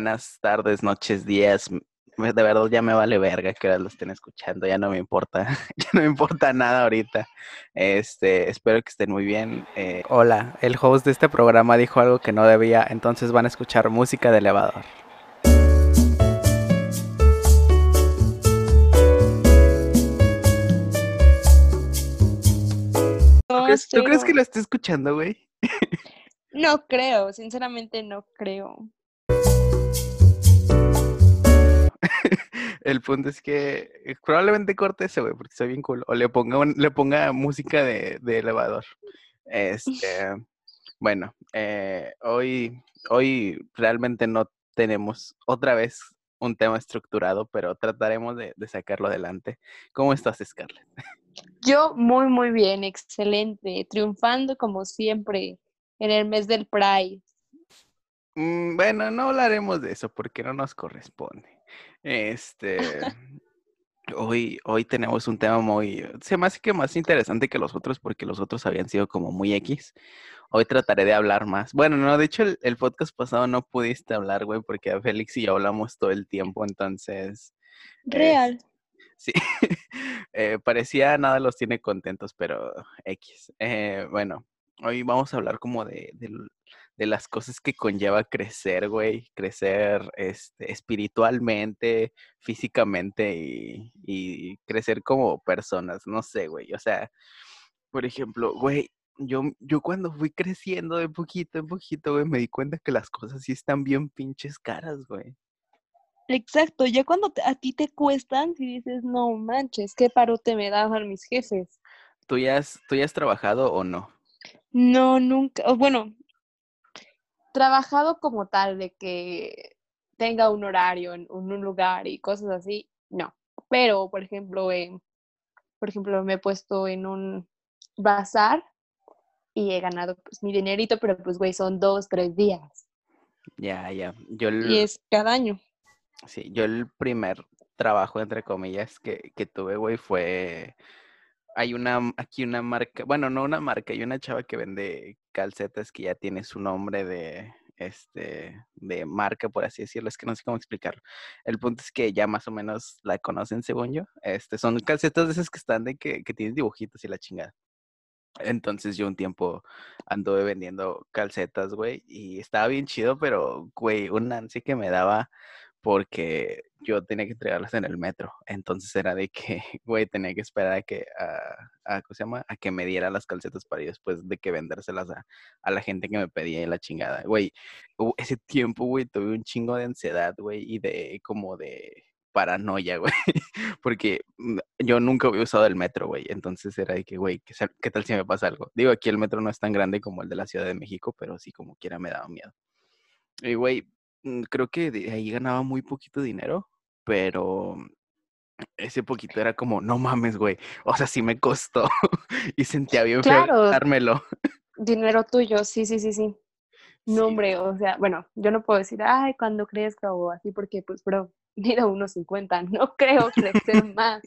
buenas tardes, noches, días. De verdad ya me vale verga que ahora lo estén escuchando, ya no me importa, ya no me importa nada ahorita. Este, espero que estén muy bien. Eh, Hola, el host de este programa dijo algo que no debía, entonces van a escuchar música de elevador. ¿Tú crees, ¿tú crees que lo esté escuchando, güey? No creo, sinceramente no creo. El punto es que probablemente corte ese, güey, porque soy bien cool. O le ponga, un- le ponga música de, de elevador. Este, bueno, eh, hoy, hoy realmente no tenemos otra vez un tema estructurado, pero trataremos de, de sacarlo adelante. ¿Cómo estás, Scarlett? Yo muy, muy bien, excelente, triunfando como siempre en el mes del Pride. Mm, Bueno, no hablaremos de eso porque no nos corresponde. Este, hoy, hoy tenemos un tema muy, se me hace que más interesante que los otros porque los otros habían sido como muy X. Hoy trataré de hablar más. Bueno, no, de hecho el, el podcast pasado no pudiste hablar, güey, porque a Félix y yo hablamos todo el tiempo, entonces, Real. sí, eh, parecía nada los tiene contentos, pero X. Eh, bueno, hoy vamos a hablar como de, del- de las cosas que conlleva crecer, güey, crecer este, espiritualmente, físicamente y, y crecer como personas, no sé, güey, o sea, por ejemplo, güey, yo, yo cuando fui creciendo de poquito en poquito, güey, me di cuenta que las cosas sí están bien pinches caras, güey. Exacto, ya cuando te- a ti te cuestan, si dices, no manches, qué parote me daban mis jefes. ¿Tú ya has, tú ya has trabajado o no? No, nunca, bueno, trabajado como tal, de que tenga un horario en, un lugar y cosas así, no. Pero, por ejemplo, en- por ejemplo, me he puesto en un bazar y he ganado pues mi dinerito, pero pues, güey, son dos, tres días. Ya, ya. Yo el, Y es cada año. sí, yo el primer trabajo, entre comillas, que, que tuve, güey, fue... Hay una, aquí una marca, bueno, no una marca, hay una chava que vende calcetas que ya tiene su nombre de, este, de marca, por así decirlo, es que no sé cómo explicarlo. El punto es que ya más o menos la conocen, según yo. Este, son calcetas de esas que están de que, que tienen dibujitos y la chingada. Entonces yo un tiempo anduve vendiendo calcetas, güey, y estaba bien chido, pero, güey, un ansia que me daba porque yo tenía que entregarlas en el metro. Entonces era de que, güey, tenía que esperar a que, a, a- ¿cómo se llama? A que me diera las calcetas para ir después de que vendérselas a, a la gente que me pedía y la chingada. Güey, ese tiempo, güey, tuve un chingo de ansiedad, güey, y de como de paranoia, güey, porque mm, yo nunca había usado el metro, güey. Entonces era de que, güey, ¿qué, qué tal si me pasa algo? Digo, aquí el metro no es tan grande como el de la Ciudad de México, pero sí como quiera me daba miedo. Y, güey, creo que de ahí ganaba muy poquito dinero, pero ese poquito era como, no mames, güey. O sea, sí me costó y sentía bien feo Claro. dármelo. Dinero tuyo, sí, sí, sí, sí. Sí, No, hombre, o sea, bueno, yo no puedo decir, ay, cuando crezca o así, porque pues, bro, mido unos 50, no creo crecer más.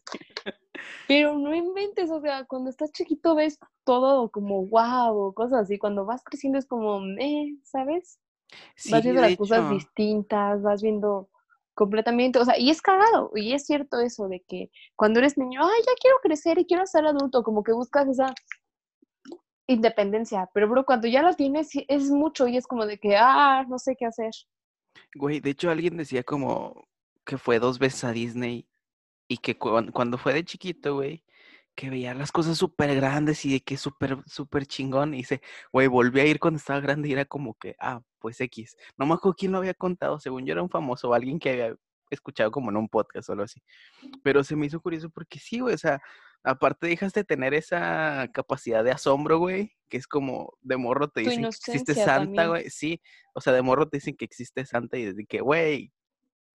Pero no inventes, o sea, cuando estás chiquito ves todo como wow, cosas así. Cuando vas creciendo es como, eh, ¿sabes? Sí, Vas viendo las cosas distintas, vas viendo completamente, o sea, y es cagado, y es cierto eso de que cuando eres niño, ay, ya quiero crecer y quiero ser adulto, como que buscas esa independencia, pero bro, cuando ya la tienes es mucho y es como de que, ah, no sé qué hacer. güey, de hecho alguien decía como que fue dos veces a Disney y que cuan- cuando fue de chiquito, güey, que veía las cosas súper grandes y de que súper, súper chingón. Y dice, güey, volví a ir cuando estaba grande y era como que, ah, pues X. No me acuerdo quién lo había contado, según yo era un famoso o alguien que había escuchado como en un podcast o algo así. Pero se me hizo curioso porque sí, güey, o sea, aparte dejas de tener esa capacidad de asombro, güey, que es como de morro te dicen que existe Santa, también. güey, sí, o sea, de morro te dicen que existe Santa y desde que, güey,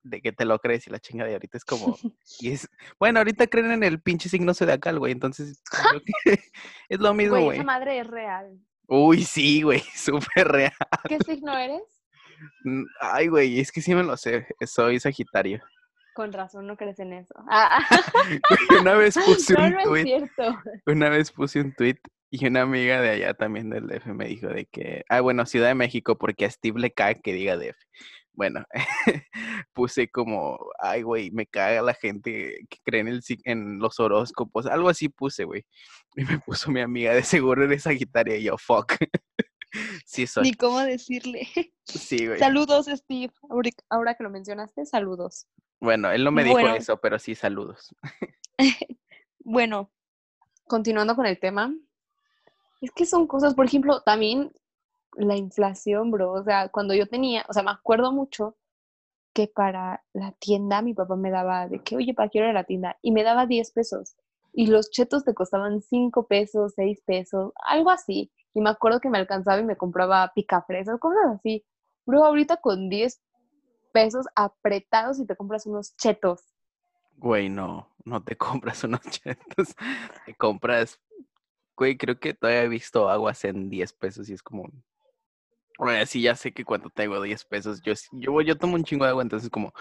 de que te lo crees y la chingada y ahorita es como, y es, bueno, ahorita creen en el pinche signo zodiacal, güey, entonces creo que es lo mismo, Güey, güey. esa madre es real. Uy, sí, güey, súper real. ¿Qué signo eres? Mm, Ay, güey, es que sí me lo sé, soy Sagitario. Con razón, no crees en eso. Ah, Una vez puse no, un no es cierto. Una vez puse un tweet y una amiga de allá también del DF me dijo de que, ah, bueno, Ciudad de México, porque a Steve le cae que diga DF. Bueno, puse como, ay, güey, me caga la gente que cree en, el, en los horóscopos. Algo así puse, güey. Y me puso mi amiga, de seguro eres Sagitaria. Y yo, fuck. sí soy. Ni cómo decirle. Sí, güey. Saludos, Steve. Ahora, que lo mencionaste, saludos. Bueno, él no me dijo eso, pero sí, saludos. Bueno, continuando con el tema, es que son cosas, por ejemplo, también la inflación, bro. O sea, cuando yo tenía, o sea, me acuerdo mucho que para la tienda mi papá me daba de que, oye, para quiero ir a la tienda, y me daba 10 pesos. Y los chetos te costaban 5 pesos, 6 pesos, algo así. Y me acuerdo que me alcanzaba y me compraba picafresas, cosas así. Bro, ahorita con 10 pesos apretados y te compras unos chetos. Güey, no, no te compras unos chetos. Te compras, güey, creo que todavía he visto aguas en 10 pesos y es como, bueno, sí, ya sé que cuando tengo 10 pesos, yo, yo, yo tomo un chingo de agua, entonces como,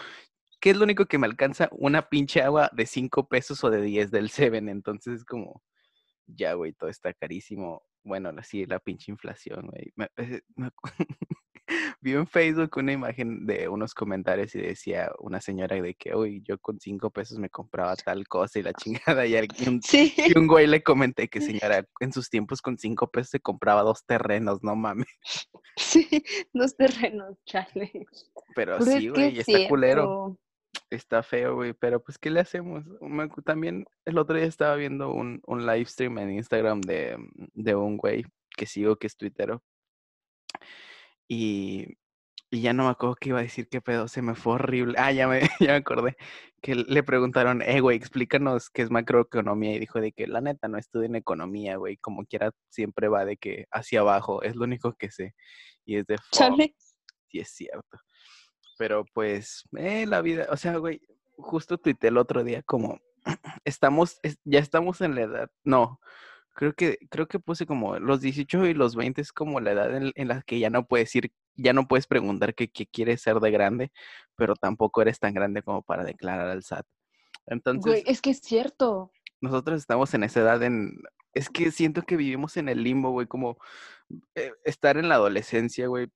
¿qué es lo único que me alcanza? Una pinche agua de 5 pesos o de 10 del Seven, entonces es como, ya, güey, todo está carísimo. Bueno, sí, la pinche inflación, güey. Me- eh, Vi en Facebook una imagen de unos comentarios y decía una señora de que, uy, yo con 5 pesos me compraba tal cosa y la chingada, y, alguien- Sí. y un güey le comenté que, señora, en sus tiempos con 5 pesos se compraba dos terrenos, no mames. Sí, los terrenos, chale. Pero Pero sí, güey, es está culero. Está feo, güey, pero pues, ¿qué le hacemos? También el otro día estaba viendo un, un live stream en Instagram de, de un güey que sigo que es tuitero. Y, y ya no me acuerdo qué iba a decir, qué pedo, se me fue horrible. Ah, ya me, ya me acordé. Que le preguntaron, eh, güey, explícanos qué es macroeconomía. Y dijo de que la neta no estudio en economía, güey. Como quiera, siempre va de que hacia abajo, es lo único que sé. Y es de Chale. sí es cierto. Pero pues, eh, la vida, o sea, güey, justo tuiteé el otro día como, estamos, es- ya estamos en la edad, no, creo que, creo que puse como los 18 y los 20 es como la edad en, en la que ya no puedes ir, ya no puedes preguntar qué, qué quieres ser de grande, pero tampoco eres tan grande como para declarar al SAT. Entonces, Güey, es que es cierto. nosotros estamos en esa edad en... Es que siento que vivimos en el limbo, güey, como eh, estar en la adolescencia, güey,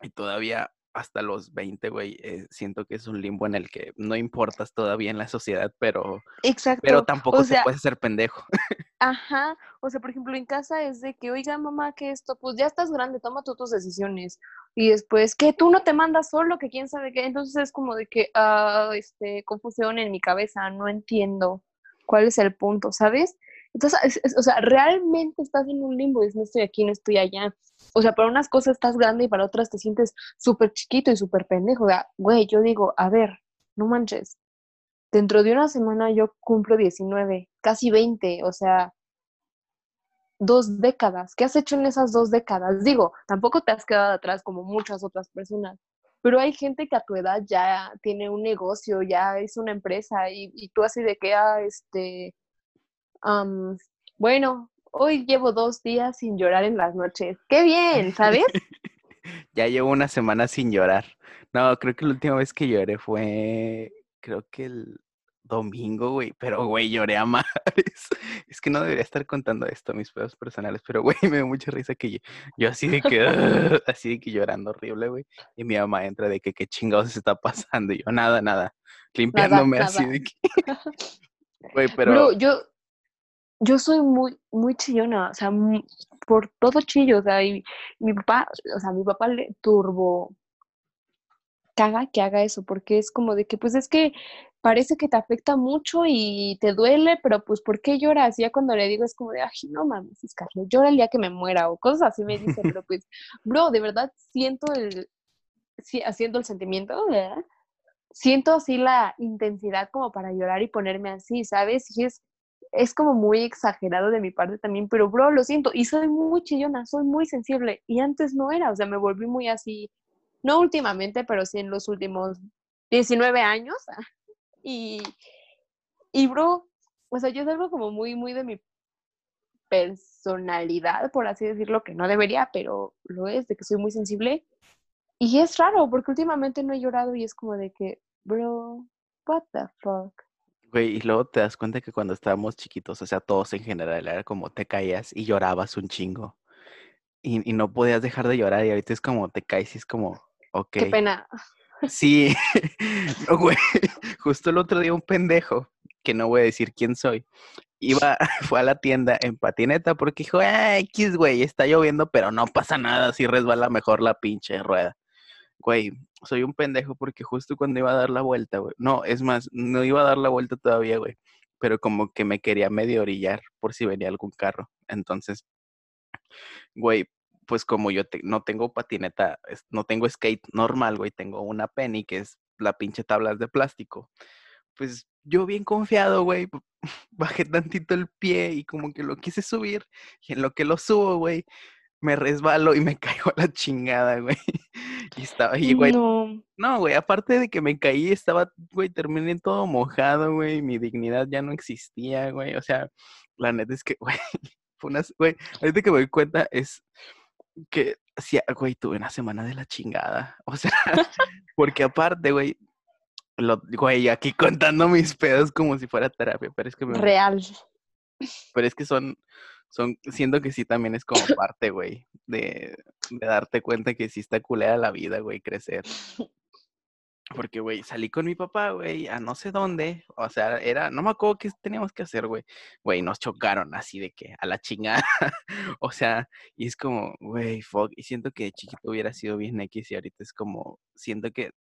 y todavía hasta los 20, güey, eh, siento que es un limbo en el que no importas todavía en la sociedad, pero, Exacto. pero tampoco o sea, puedes hacer pendejo. ajá. O sea, por ejemplo, en casa es de que, oiga, mamá, que esto, pues ya estás grande, toma tú tus decisiones. Y después, que tú no te mandas solo, que quién sabe qué. Entonces es como de que, ah, este, confusión en mi cabeza, no entiendo cuál es el punto, ¿sabes? Entonces, es- es- o sea, realmente estás en un limbo, es no estoy aquí, no estoy allá. O sea, para unas cosas estás grande y para otras te sientes súper chiquito y súper pendejo. O sea, güey, yo digo, a ver, no manches. Dentro de una semana yo cumplo 19, casi 20, o sea, dos décadas. ¿Qué has hecho en esas dos décadas? Digo, tampoco te has quedado atrás como muchas otras personas, pero hay gente que a tu edad ya tiene un negocio, ya es una empresa y, y tú así de que, ah, este, am, bueno, hoy llevo dos días sin llorar en las noches. ¡Qué bien! ¿Sabes? ya llevo una semana sin llorar. No, creo que la última vez que lloré fue, creo que el domingo, güey, pero, güey, lloré a mares. Es que no debería estar contando esto, mis pedos personales, pero, güey, me dio mucha risa que yo, yo así de que, así de que llorando horrible, güey, y mi mamá entra de que qué chingados se está pasando, y yo, nada, nada, limpiándome así nada. de que, güey, pero, Bro, yo, yo soy muy, muy chillona, o sea, mu- por todo chillo, o sea, y mi papá, o sea, mi papá le turbo caga que haga eso, porque es como de que, pues es que parece que te afecta mucho y te duele, pero pues, ¿por qué lloras? Y ya cuando le digo es como de, ay, no mames, Scarlett, llora el día que me muera, o cosas así me dice, pero pues, bro, de verdad siento el, sí, haciendo el sentimiento, ¿verdad? Siento así la intensidad como para llorar y ponerme así, ¿sabes? Y es, es como muy exagerado de mi parte también, pero bro, lo siento, y soy muy chillona, soy muy sensible, y antes no era, o sea, me volví muy así, no últimamente, pero sí en los últimos 19 años, y, y bro, o sea, yo es algo como muy, muy de mi personalidad, por así decirlo, que no debería, pero lo es, de que soy muy sensible, y es raro, porque últimamente no he llorado y es como de que, bro, what the fuck. Güey, y luego te das cuenta que cuando estábamos chiquitos, o sea, todos en general, era como te caías y llorabas un chingo, y, y no podías dejar de llorar, y ahorita es como te caes y es como, ok. Qué pena. Sí, no, güey. Justo el otro día un pendejo, que no voy a decir quién soy, iba, fue a la tienda en patineta porque dijo, ah, X, güey, está lloviendo, pero no pasa nada, así resbala mejor la pinche rueda. Güey, soy un pendejo porque justo cuando iba a dar la vuelta, güey. No, es más, no iba a dar la vuelta todavía, güey. Pero como que me quería medio orillar por si venía algún carro. Entonces, güey, pues como yo no tengo patineta, no tengo skate normal, güey, tengo una penny que es la pinche tabla de plástico. Pues yo bien confiado, güey, bajé tantito el pie y como que lo quise subir y en lo que lo subo, güey, me resbalo y me caigo a la chingada, güey. Y estaba ahí, güey. No. no, güey, aparte de que me caí, estaba, güey, terminé todo mojado, güey, mi dignidad ya no existía, güey. O sea, la neta es que, güey, fue una, güey, ahorita que me doy cuenta es que, sí, güey, tuve una semana de la chingada. O sea, porque aparte, güey, lo, güey, aquí contando mis pedos como si fuera terapia, pero es que me... Real. Pero es que son, son, siento que sí también es como parte, güey, de, de darte cuenta que sí está culera la vida, güey, crecer. Porque, güey, salí con mi papá, güey, a no sé dónde. O sea, era, no me acuerdo qué teníamos que hacer, güey. Güey, nos chocaron así de que a la chingada. o sea, y es como, güey, fuck. Y siento que de chiquito hubiera sido bien X y ahorita es como, siento que,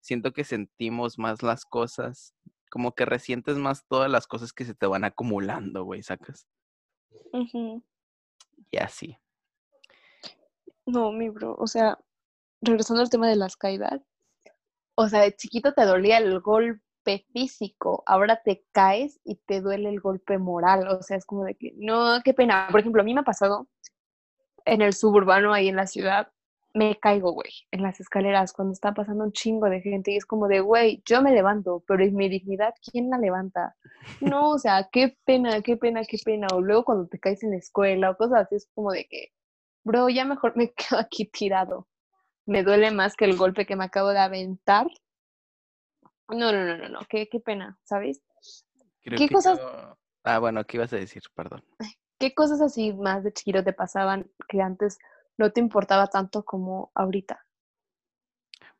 siento que sentimos más las cosas, como que resientes más todas las cosas que se te van acumulando, güey, sacas. Y así. No, mi bro, o sea, regresando al tema de las caídas, o sea, de chiquito te dolía el golpe físico, ahora te caes y te duele el golpe moral, o sea, es como de que, no, qué pena. Por ejemplo, a mí me ha pasado en el suburbano, ahí en la ciudad, me caigo, güey, en las escaleras cuando está pasando un chingo de gente y es como de, güey, yo me levanto, pero es mi dignidad, ¿quién la levanta? No, o sea, qué pena, qué pena, qué pena. O luego cuando te caes en la escuela o cosas así, es como de que, bro, ya mejor me quedo aquí tirado. Me duele más que el golpe que me acabo de aventar. No, no, no, no, no, qué, qué pena, ¿sabes? ¿Qué cosas? Ah, bueno, ¿qué ibas a decir? Perdón. ¿Qué cosas así más de chiquito te pasaban que antes no te importaba tanto como ahorita?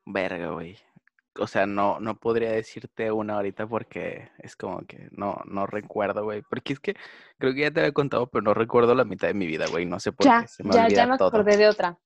Verga, güey. O sea, no, no podría decirte una ahorita porque es como que no, no recuerdo, güey. Porque es que creo que ya te había contado, pero no recuerdo la mitad de mi vida, güey. No sé por qué. Se me ya, ya me acordé de otra.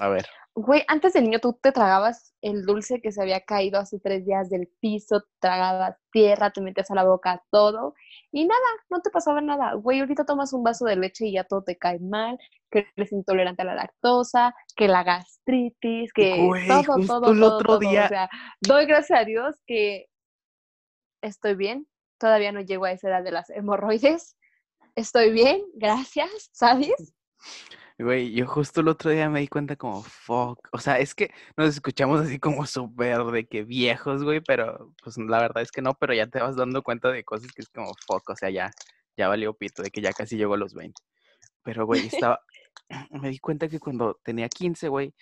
A ver. Güey, antes de niño tú te tragabas el dulce que se había caído hace tres días del piso, tragabas tierra, te metías a la boca todo y nada, no te pasaba nada. Güey, ahorita tomas un vaso de leche y ya todo te cae mal, que eres intolerante a la lactosa, que la gastritis, que todo, todo, el todo, otro Día... O sea, doy gracias a Dios que estoy bien. Todavía no llego a esa edad de las hemorroides. Estoy bien, gracias, ¿sabes? Güey, yo justo el otro día me di cuenta como, fuck, o sea, es que nos escuchamos así como súper de que viejos, güey, pero pues la verdad es que no, pero ya te vas dando cuenta de cosas que es como, fuck, o sea, ya, ya valió pito, de que ya casi llegó a los 20. Pero, güey, estaba, me di cuenta que cuando tenía 15, güey,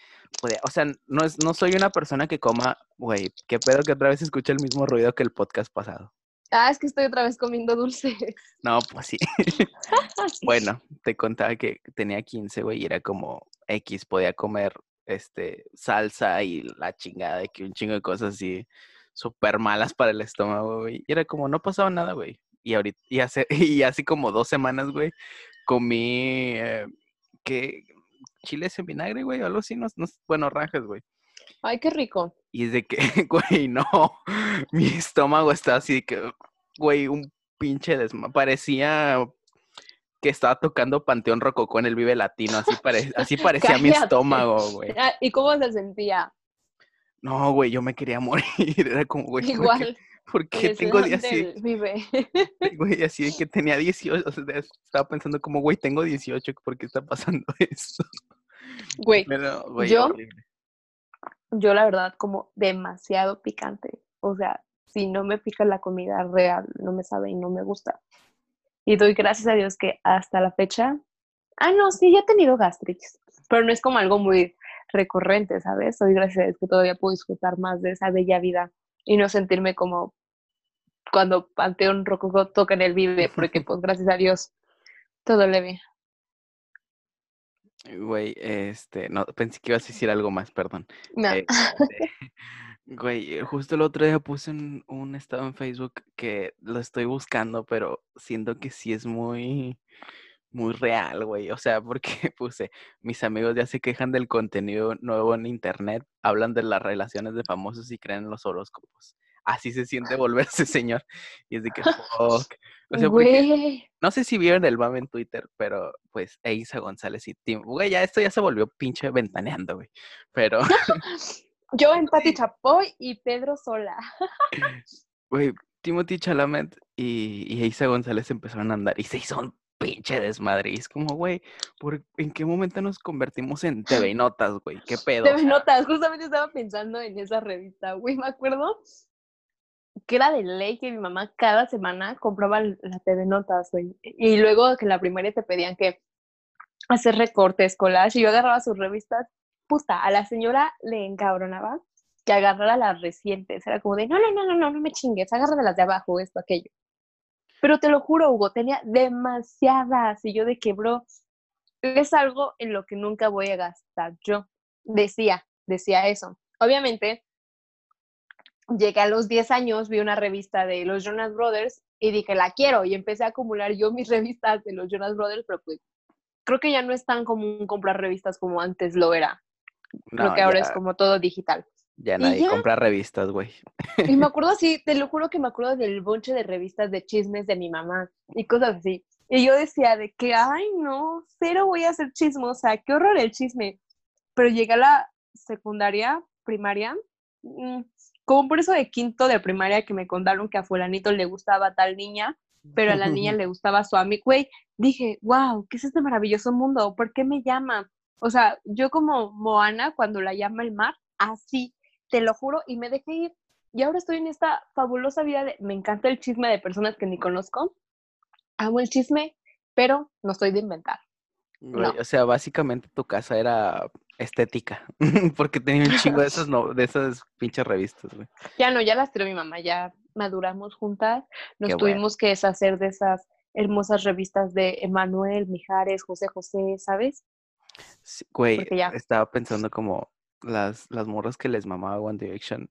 o sea, no, es, no soy una persona que coma, güey, qué pedo que otra vez escucha el mismo ruido que el podcast pasado. Ah, es que estoy otra vez comiendo dulces. No, pues sí. bueno, te contaba que tenía 15, güey, y era como X, podía comer este salsa y la chingada de que un chingo de cosas así súper malas para el estómago, güey. Y era como, no pasaba nada, güey. Y ahorita, y hace, y así como dos semanas, güey, comí, eh, ¿qué? Chiles en vinagre, güey, algo así, no, no, bueno, rajas, güey. Ay, qué rico. Y es de que, güey, no, mi estómago está así de que, güey, un pinche desma. Parecía que estaba tocando Panteón Rococó en el Vive Latino, así, así parecía mi estómago, güey. Ah, ¿Y cómo se sentía? No, güey, yo me quería morir, era como, güey. Igual. ¿Por qué tengo 18? Vive. Güey, así de que tenía 18, o sea, estaba pensando como, güey, tengo 18, ¿por qué está pasando eso? Güey, yo, yo la verdad como demasiado picante. O sea, si no me pica la comida real, no me sabe y no me gusta. Y doy gracias a Dios que hasta la fecha, ah, no, sí, ya he tenido gastritis, pero no es como algo muy recurrente, ¿sabes? Doy gracias a Dios que todavía puedo disfrutar más de esa bella vida y no sentirme como cuando Panteón Rococó toca en el Vive, porque pues gracias a Dios todo leve. Güey, este, no, pensé que ibas a decir algo más, perdón. No. Este, Güey, eh, justo el otro día puse un, un estado en Facebook que lo estoy buscando, pero siento que sí es muy, muy real, güey. O sea, porque puse, mis amigos ya se quejan del contenido nuevo en internet, hablan de las relaciones de famosos y creen en los horóscopos. Así se siente volverse señor. Y es de que, fuck. O sea, porque no sé si vieron el mame en Twitter, pero pues Eiza González y Tim. Güey, ya esto ya se volvió pinche ventaneando, güey. Pero, Yo en Pati Chapoy y Pedro Sola. güey, Timothy Chalamet y, y Eiza González empezaron a andar y se hizo un pinche desmadre. Y es como, güey, ¿por, ¿en qué momento nos convertimos en TV Notas, güey? ¿Qué pedo? Te notas, justamente estaba pensando en esa revista, güey, me acuerdo que era de ley que mi mamá cada semana compraba la TV Notas, güey. Y luego que en la primaria te pedían que hacer recortes, collage, y yo agarraba sus revistas, puta, a la señora le encabronaba que agarrara las recientes. Era como de, no, no, no, no, no, no me chingues, agarra las de abajo, esto, aquello. Pero te lo juro, Hugo, tenía demasiadas. Y yo de que, bro, es algo en lo que nunca voy a gastar yo. Decía, decía eso. Obviamente, llegué a los 10 años, vi una revista de los Jonas Brothers y dije, la quiero. Y empecé a acumular yo mis revistas de los Jonas Brothers, pero pues creo que ya no es tan común comprar revistas como antes lo era. Creo No, que ahora ya, es como todo digital. Ya nadie ya. compra revistas, güey. Y me acuerdo así, te lo juro que me acuerdo del bonche de revistas de chismes de mi mamá y cosas así. Y yo decía de que, ay, no, cero voy a ser chismosa, qué horror el chisme. Pero llegué a la secundaria, primaria, mm, como por eso de quinto de primaria que me contaron que a fulanito le gustaba tal niña, pero a la niña le gustaba su amigo, güey, dije, wow, ¿qué es este maravilloso mundo? ¿Por qué me llama? O sea, yo como Moana cuando la llama el mar, así, te lo juro, y me dejé ir. Y ahora estoy en esta fabulosa vida de, me encanta el chisme de personas que ni conozco, amo el chisme, pero no estoy de inventar. Güey, No. O sea, básicamente tu casa era estética, porque tenía un chingo de esas, no, de esas pinches revistas, güey. Ya no, ya las tiró mi mamá, ya maduramos juntas, nos Qué bueno. tuvimos que deshacer de esas hermosas revistas de Emanuel, Mijares, José José, ¿sabes? Sí, Güey, ya. estaba pensando como las, las morras que les mamaba One Direction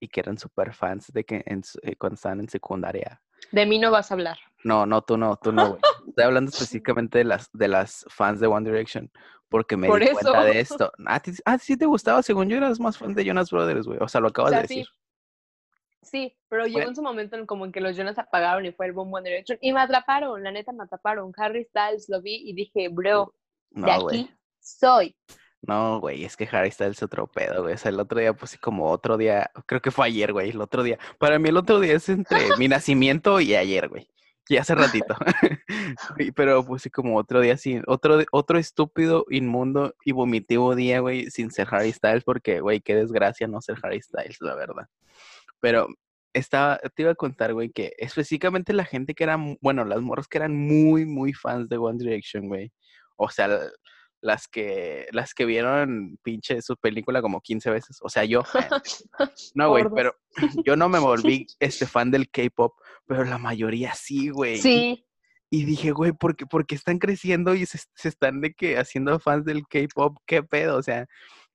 y que eran súper fans de que en, eh, cuando estaban en secundaria. De mí no vas a hablar. No, no, tú no, tú no, güey. Estoy hablando específicamente de las, de las fans de One Direction, porque me Por di cuenta de esto. Ah, ah, sí te gustaba, según yo eras más fan de Jonas Brothers, güey. O sea, lo O acabas sea, de decir. sí, sí, pero llegó en su momento en como en que los Jonas apagaron y fue el boom One Direction y me atraparon, la neta me atraparon. Harry Styles lo vi y dije, bro, de aquí soy. No, güey, es que Harry Styles es otro pedo, güey. O sea, el otro día puse como otro día, creo que fue ayer, güey, el otro día. Para mí el otro día es entre mi nacimiento y ayer, güey. Y hace ratito. Pero puse como otro día sin, otro, otro estúpido, inmundo y vomitivo día, güey, sin ser Harry Styles, porque, güey, qué desgracia no ser Harry Styles, la verdad. Pero estaba, te iba a contar, güey, que específicamente la gente que era, bueno, las morras que eran muy, muy fans de One Direction, güey. O sea, las que, las que vieron pinche su película como 15 veces. O sea, yo. No, güey, pero yo no me volví este fan del K-pop, pero la mayoría sí, güey. Sí, Y dije, güey, ¿por qué, por qué están creciendo y se, se están de que haciendo fans del K-pop? ¿Qué pedo? O sea,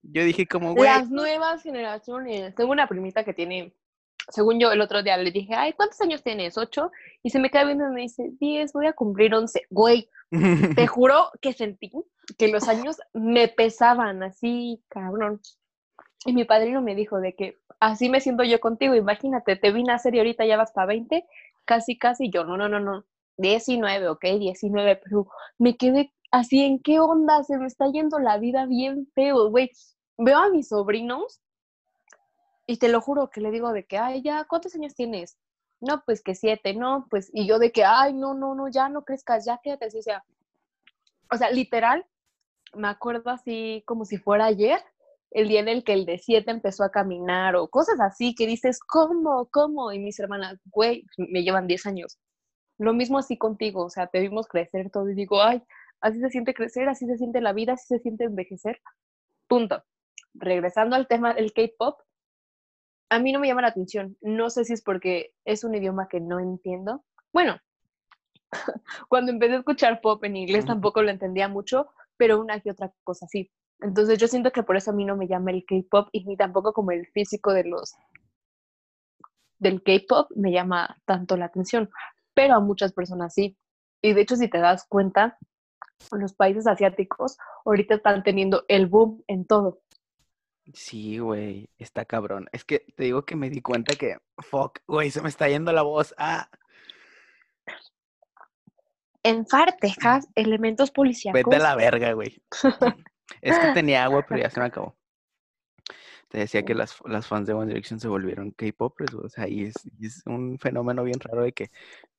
yo dije como, güey, las nuevas generaciones. Tengo una primita que tiene, según yo el otro día le dije, ay, ¿cuántos años tienes? ¿Ocho? Y se me queda viendo y me dice, diez, voy a cumplir once. Güey, te juro que sentí que los años me pesaban así, cabrón. Y mi padrino me dijo de que así me siento yo contigo, imagínate, te vi nacer y ahorita ya vas para 20, casi, casi yo, no, no, no, no, 19, ok, 19, pero me quedé así, ¿en qué onda? Se me está yendo la vida bien feo, güey. Veo a mis sobrinos y te lo juro que le digo de que, ay, ya, ¿cuántos años tienes? No, pues que siete, no, pues, y yo de que, ay, no, no, no, ya no crezcas, ya quédate así, o sea, o sea, literal, me acuerdo así como si fuera ayer, el día en el que el de siete empezó a caminar o cosas así que dices, ¿cómo? ¿Cómo? Y mis hermanas, güey, me llevan 10 años. Lo mismo así contigo, o sea, te vimos crecer todo y digo, ay, así se siente crecer, así se siente la vida, así se siente envejecer. Punto. Regresando al tema del K-pop, a mí no me llama la atención. No sé si es porque es un idioma que no entiendo. Bueno, cuando empecé a escuchar pop en inglés tampoco lo entendía mucho, pero una que otra cosa sí. Entonces yo siento que por eso a mí no me llama el K-pop y ni tampoco como el físico de los del K-pop me llama tanto la atención, pero a muchas personas sí. Y de hecho, si te das cuenta, los países asiáticos ahorita están teniendo el boom en todo. Sí, güey, está cabrón. Es que te digo que me di cuenta que, fuck, güey, se me está yendo la voz. Ah, En Texas, elementos policíacos. vete a la verga, güey. Es que tenía agua, pero ya se me acabó. Te decía que las, las fans de One Direction se volvieron K-popers, o sea, y es, y es un fenómeno bien raro de que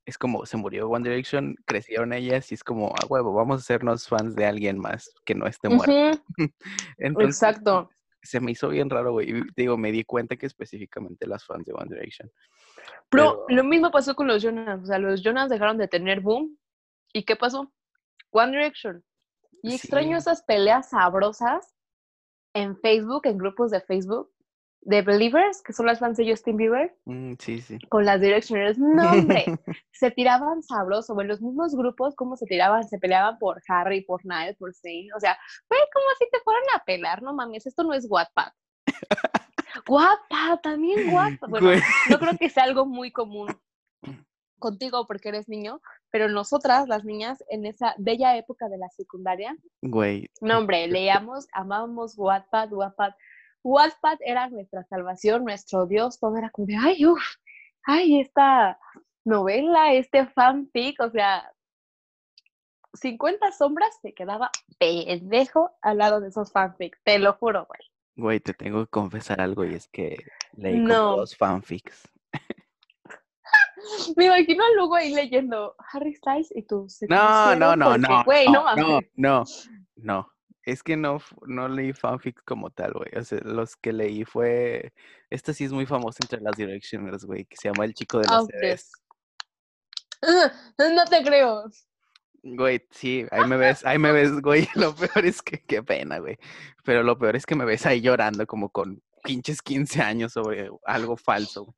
es como se murió One Direction, crecieron ellas y es como, a huevo, vamos a hacernos fans de alguien más que no esté muerto. Ujú, Entonces, Exacto. Se me hizo bien raro, güey. Y digo, me di cuenta que específicamente las fans de One Direction. Pero Pero- lo mismo pasó con los Jonas. O sea, los Jonas dejaron de tener boom. ¿Y qué pasó? One Direction. Y extraño esas peleas sabrosas en Facebook, en grupos de Facebook, de Believers, que son las fans de Justin Bieber, Mm, sí, sí. con las Directioners. No, hombre, se tiraban sabroso. En los mismos grupos, ¿cómo se tiraban? Se peleaban por Harry, por Niall, por Zayn. O sea, güey, como si te fueran a pelar, no mames, esto no es Wattpad. Wattpad, también Wattpad. Bueno, Güey. no creo que sea algo muy común contigo porque eres niño, pero nosotras, las niñas, en esa bella época de la secundaria, Güey, no hombre, leíamos, amábamos Wattpad, Wattpad. Wattpad era nuestra salvación, nuestro Dios, todo era como de, ay, uff, ay, esta novela, este fanfic, o sea, 50 sombras se quedaba pendejo al lado de esos fanfics, te lo juro, güey. güey, te tengo que confesar algo y es que leí No. dos fanfics. Me imagino al Lugo ahí leyendo Harry Styles y tú. No, no, no, no. Güey, no, no, no, no. Es que no, no leí fanfics como tal, güey. O sea, los que leí fue. Esta sí es muy famosa entre las Directioners, güey, que se llama El Chico de los Ah, CDs. No te creo. Güey, sí, ahí me ves, ahí me ves, güey. Lo peor es que, qué pena, güey. Pero lo peor es que me ves ahí llorando como con pinches 15 años sobre algo falso. güey.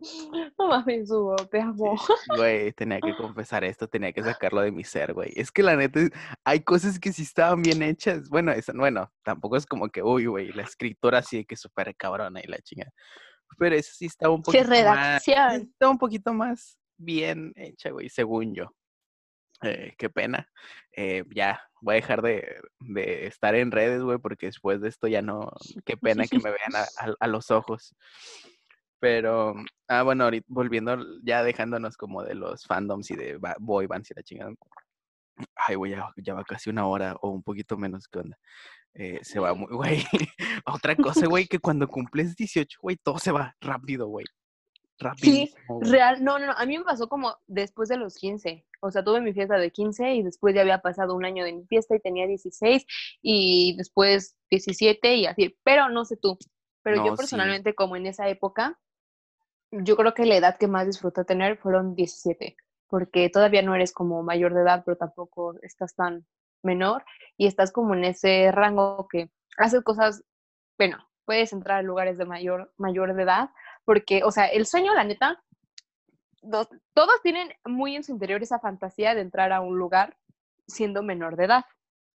No mames, Hugo, te amo. Güey, tenía que confesar esto, tenía que sacarlo de mi ser, güey. Es que la neta, es- hay cosas que sí estaban bien hechas. Bueno, esa- bueno, tampoco es como que, uy, güey, la escritora sí de que súper cabrona y la chingada. Pero esa sí estaba un poquito más, redacción. estaba un poquito más bien hecha, güey, según yo. Eh, qué pena. Eh, ya, voy a dejar de, de estar en redes, güey, porque después de esto ya no, qué pena que me vean a, a- a los ojos. Pero, ah, bueno, ahorita volviendo, ya dejándonos como de los fandoms y de boy bands y la chingada. Ay, güey, ya, ya va casi una hora o un poquito menos, ¿qué onda? Eh, se va muy, güey. Otra cosa, güey, que cuando cumples 18, güey, todo se va rápido, güey. Rapidísimo, güey. Real, no, no, no, a mí me pasó como después de los 15. O sea, tuve mi fiesta de 15 y después ya había pasado un año de mi fiesta y tenía 16 y después 17 y así. Pero no sé tú. Pero No, yo sí. personalmente, como en esa época, yo creo que la edad que más disfruté tener fueron 17, porque todavía no eres como mayor de edad, pero tampoco estás tan menor y estás como en ese rango que haces cosas, bueno, puedes entrar a lugares de mayor, mayor de edad, porque, o sea, el sueño, la neta, dos- todos tienen muy en su interior esa fantasía de entrar a un lugar siendo menor de edad.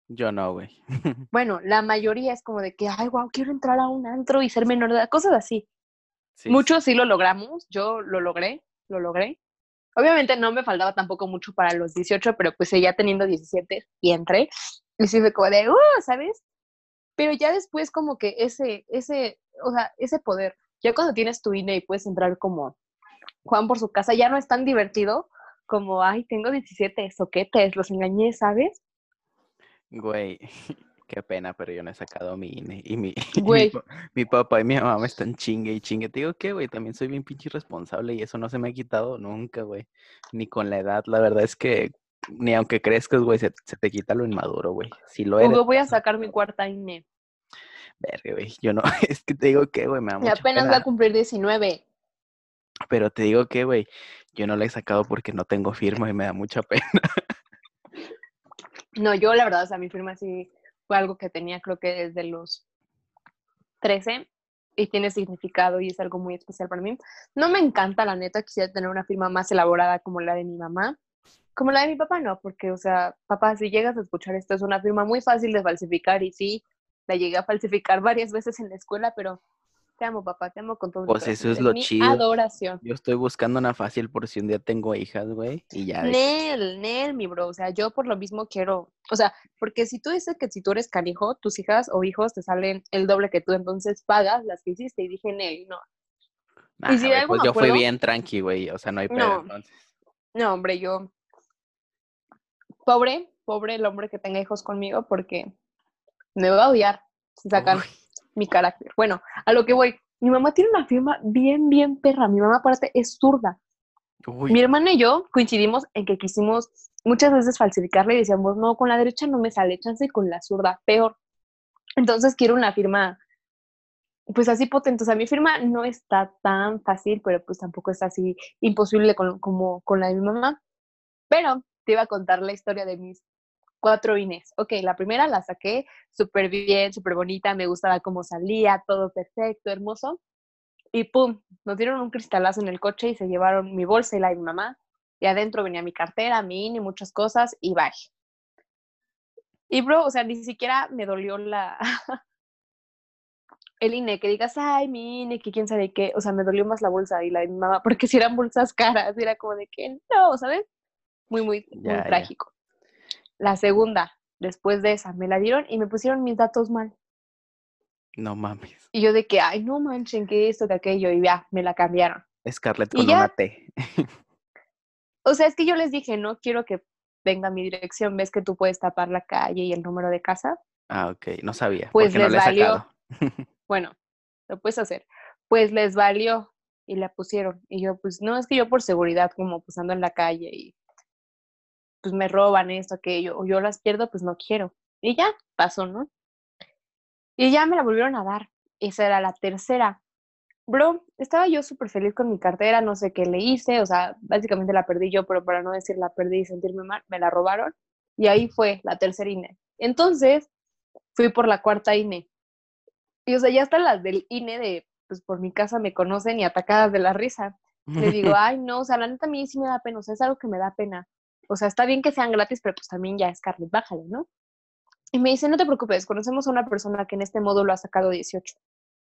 Yo no, güey. Bueno, la mayoría es como de que, ay, wow, quiero entrar a un antro y ser menor de edad, cosas así. Sí, Muchos sí lo logramos, yo lo logré, lo logré. Obviamente no me faltaba tampoco mucho para los 18, pero pues seguía teniendo 17 y entré. Y sí fue como de, uh, ¿sabes? Pero ya después como que ese, ese, o sea, ese poder, ya cuando tienes tu INE y puedes entrar como Juan por su casa, ya no es tan divertido como, ay, tengo 17 soquetes, los engañé, ¿sabes? Güey, qué pena, pero yo no he sacado mi INE. Y mi, y mi papá y mi mamá me están chingue y chingue. Te digo que, güey, también soy bien pinche irresponsable y eso no se me ha quitado nunca, güey. Ni con la edad. La verdad es que ni aunque crezcas, güey, se, se te quita lo inmaduro, güey. Si lo eres, Hugo, voy a sacar mi cuarta INE. verga, güey. Yo no, es que te digo que, güey, me da Y mucha apenas pena. va a cumplir 19. Pero te digo que, güey, yo no la he sacado porque no tengo firma y me da mucha pena. No, yo la verdad, o sea, mi firma sí fue algo que tenía creo que desde los 13 y tiene significado y es algo muy especial para mí. No me encanta, la neta, quisiera tener una firma más elaborada como la de mi mamá. Como la de mi papá, no, porque, o sea, papá, si llegas a escuchar esto, es una firma muy fácil de falsificar y sí, la llegué a falsificar varias veces en la escuela, pero te amo, papá, te amo con todo mi Pues eso es lo mi chido. adoración. Yo estoy buscando una fácil por si un día tengo hijas, güey, y ya. Nel, Nel, mi bro, o sea, yo por lo mismo quiero, o sea, porque si tú dices que si tú eres canijo, tus hijas o hijos te salen el doble que tú, entonces pagas las que hiciste, y dije, Nel, no, Nah, y si pues yo fui bien tranqui, güey, o sea, no hay pedo, No. entonces. no, hombre, yo, pobre, pobre el hombre que tenga hijos conmigo, porque me va a odiar si sacan Uy, mi carácter. Bueno, a lo que voy, mi mamá tiene una firma bien, bien perra, mi mamá aparte es zurda, uy, Mi hermana y yo coincidimos en que quisimos muchas veces falsificarla y decíamos, no, con la derecha no me sale, chance con la zurda, peor. Entonces quiero una firma, pues así potente. O sea, mi firma no está tan fácil, pero pues tampoco está así imposible con- como con la de mi mamá. Pero te iba a contar la historia de mis cuatro INES. Ok, la primera la saqué súper bien, súper bonita, me gustaba cómo salía, todo perfecto, hermoso. Y pum, nos dieron un cristalazo en el coche y se llevaron mi bolsa y la de mi mamá. Y adentro venía mi cartera, mi INE, muchas cosas y bye. Y bro, o sea, ni siquiera me dolió la el INE, que digas, ay, mi INE, que quién sabe qué. O sea, me dolió más la bolsa y la de mi mamá, porque si eran bolsas caras, era como de que no, ¿sabes? Muy, muy, muy trágico. La segunda, después de esa, me la dieron y me pusieron mis datos mal. no mames. Y yo de que, ay, no manchen, que esto, que aquello, y ya, me la cambiaron. Scarlett Y con ya. T. O sea, es que yo les dije, no quiero que venga mi dirección, ves que tú puedes tapar la calle y el número de casa. Ah, ok, no sabía. Pues no les le he valió. Bueno, lo puedes hacer. Pues les valió y la pusieron. Y yo, pues no, es que yo por seguridad, como pues ando en la calle y pues me roban esto, aquello, o yo las pierdo, pues no quiero. Y ya, pasó, ¿no? Y ya me la volvieron a dar. Esa era la tercera. Bro, estaba yo súper feliz con mi cartera, no sé qué le hice, o sea, básicamente la perdí yo, pero para no decir la perdí y sentirme mal, me la robaron. Y ahí fue la tercera INE. Entonces, fui por la cuarta INE. Y o sea, ya hasta las del INE de, pues por mi casa me conocen y atacadas de la risa. Le digo, ay, no, o sea, la neta a mí sí me da pena, o sea, es algo que me da pena. O sea, está bien que sean gratis, pero pues también ya es Scarlett, bájale, ¿no? Y me dice, no te preocupes, conocemos a una persona que en este módulo ha sacado 18.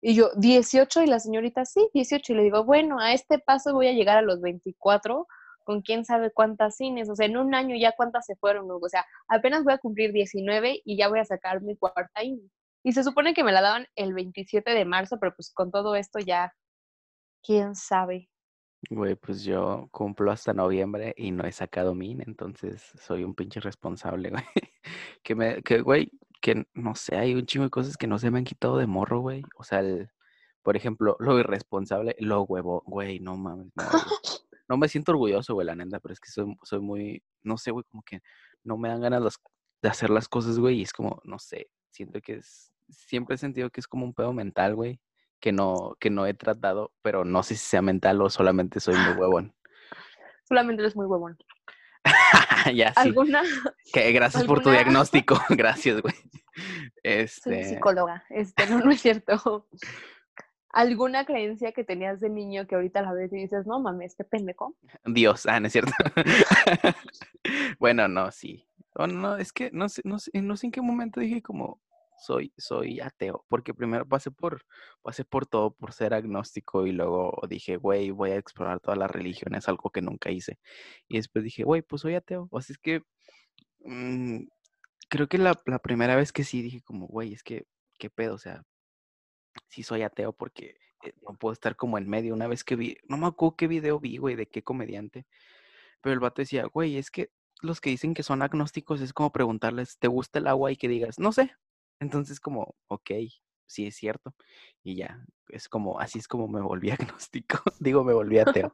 Y yo, 18, y la señorita, sí, 18. Y le digo, bueno, a este paso voy a llegar a los 24, con quién sabe cuántas cines. O sea, en un año ya cuántas se fueron? O sea, apenas voy a cumplir 19 y ya voy a sacar mi cuarta INE. Y se supone que me la daban el 27 de marzo, pero pues con todo esto ya, quién sabe. Güey, pues yo cumplo hasta noviembre y no he sacado min, entonces soy un pinche responsable, güey. Que me, que, güey, que no sé, hay un chingo de cosas que no se me han quitado de morro, güey. O sea, el, por ejemplo, lo irresponsable, lo huevo, güey, no mames, no. No me siento orgulloso, güey, la neta, pero es que soy, soy muy, no sé, güey, como que no me dan ganas de hacer las cosas, güey, y es como, no sé, siento que es, siempre he sentido que es como un pedo mental, güey, que no, que no he tratado, pero no sé si sea mental o solamente soy muy huevón. Solamente eres muy huevón. ya, sí. ¿Alguna? Que gracias por tu diagnóstico. Gracias, güey. Soy Este, psicóloga. Este, no, no es cierto. ¿Alguna creencia que tenías de niño que ahorita la ves y dices, no mames, qué pendejo? Dios, ah, no es cierto. bueno, no, sí. Oh, no, es que no sé, no sé, no sé en qué momento dije como soy, soy ateo, porque primero pasé por, pasé por todo por ser agnóstico y luego dije, güey, voy a explorar todas las religiones, algo que nunca hice. Y después dije, güey, pues soy ateo. Sea, es que mm, creo que la, la primera vez que sí dije como, güey, es que, ¿qué pedo? O sea, sí soy ateo porque eh, no puedo estar como en medio. Una vez que vi, no me acuerdo qué video vi, güey, de qué comediante, pero el vato decía, güey, es que los que dicen que son agnósticos es como preguntarles, ¿te gusta el agua? Y que digas, no sé. Entonces como, ok, sí es cierto. Y ya, es como, así es como me volví agnóstico. Digo, me volví ateo.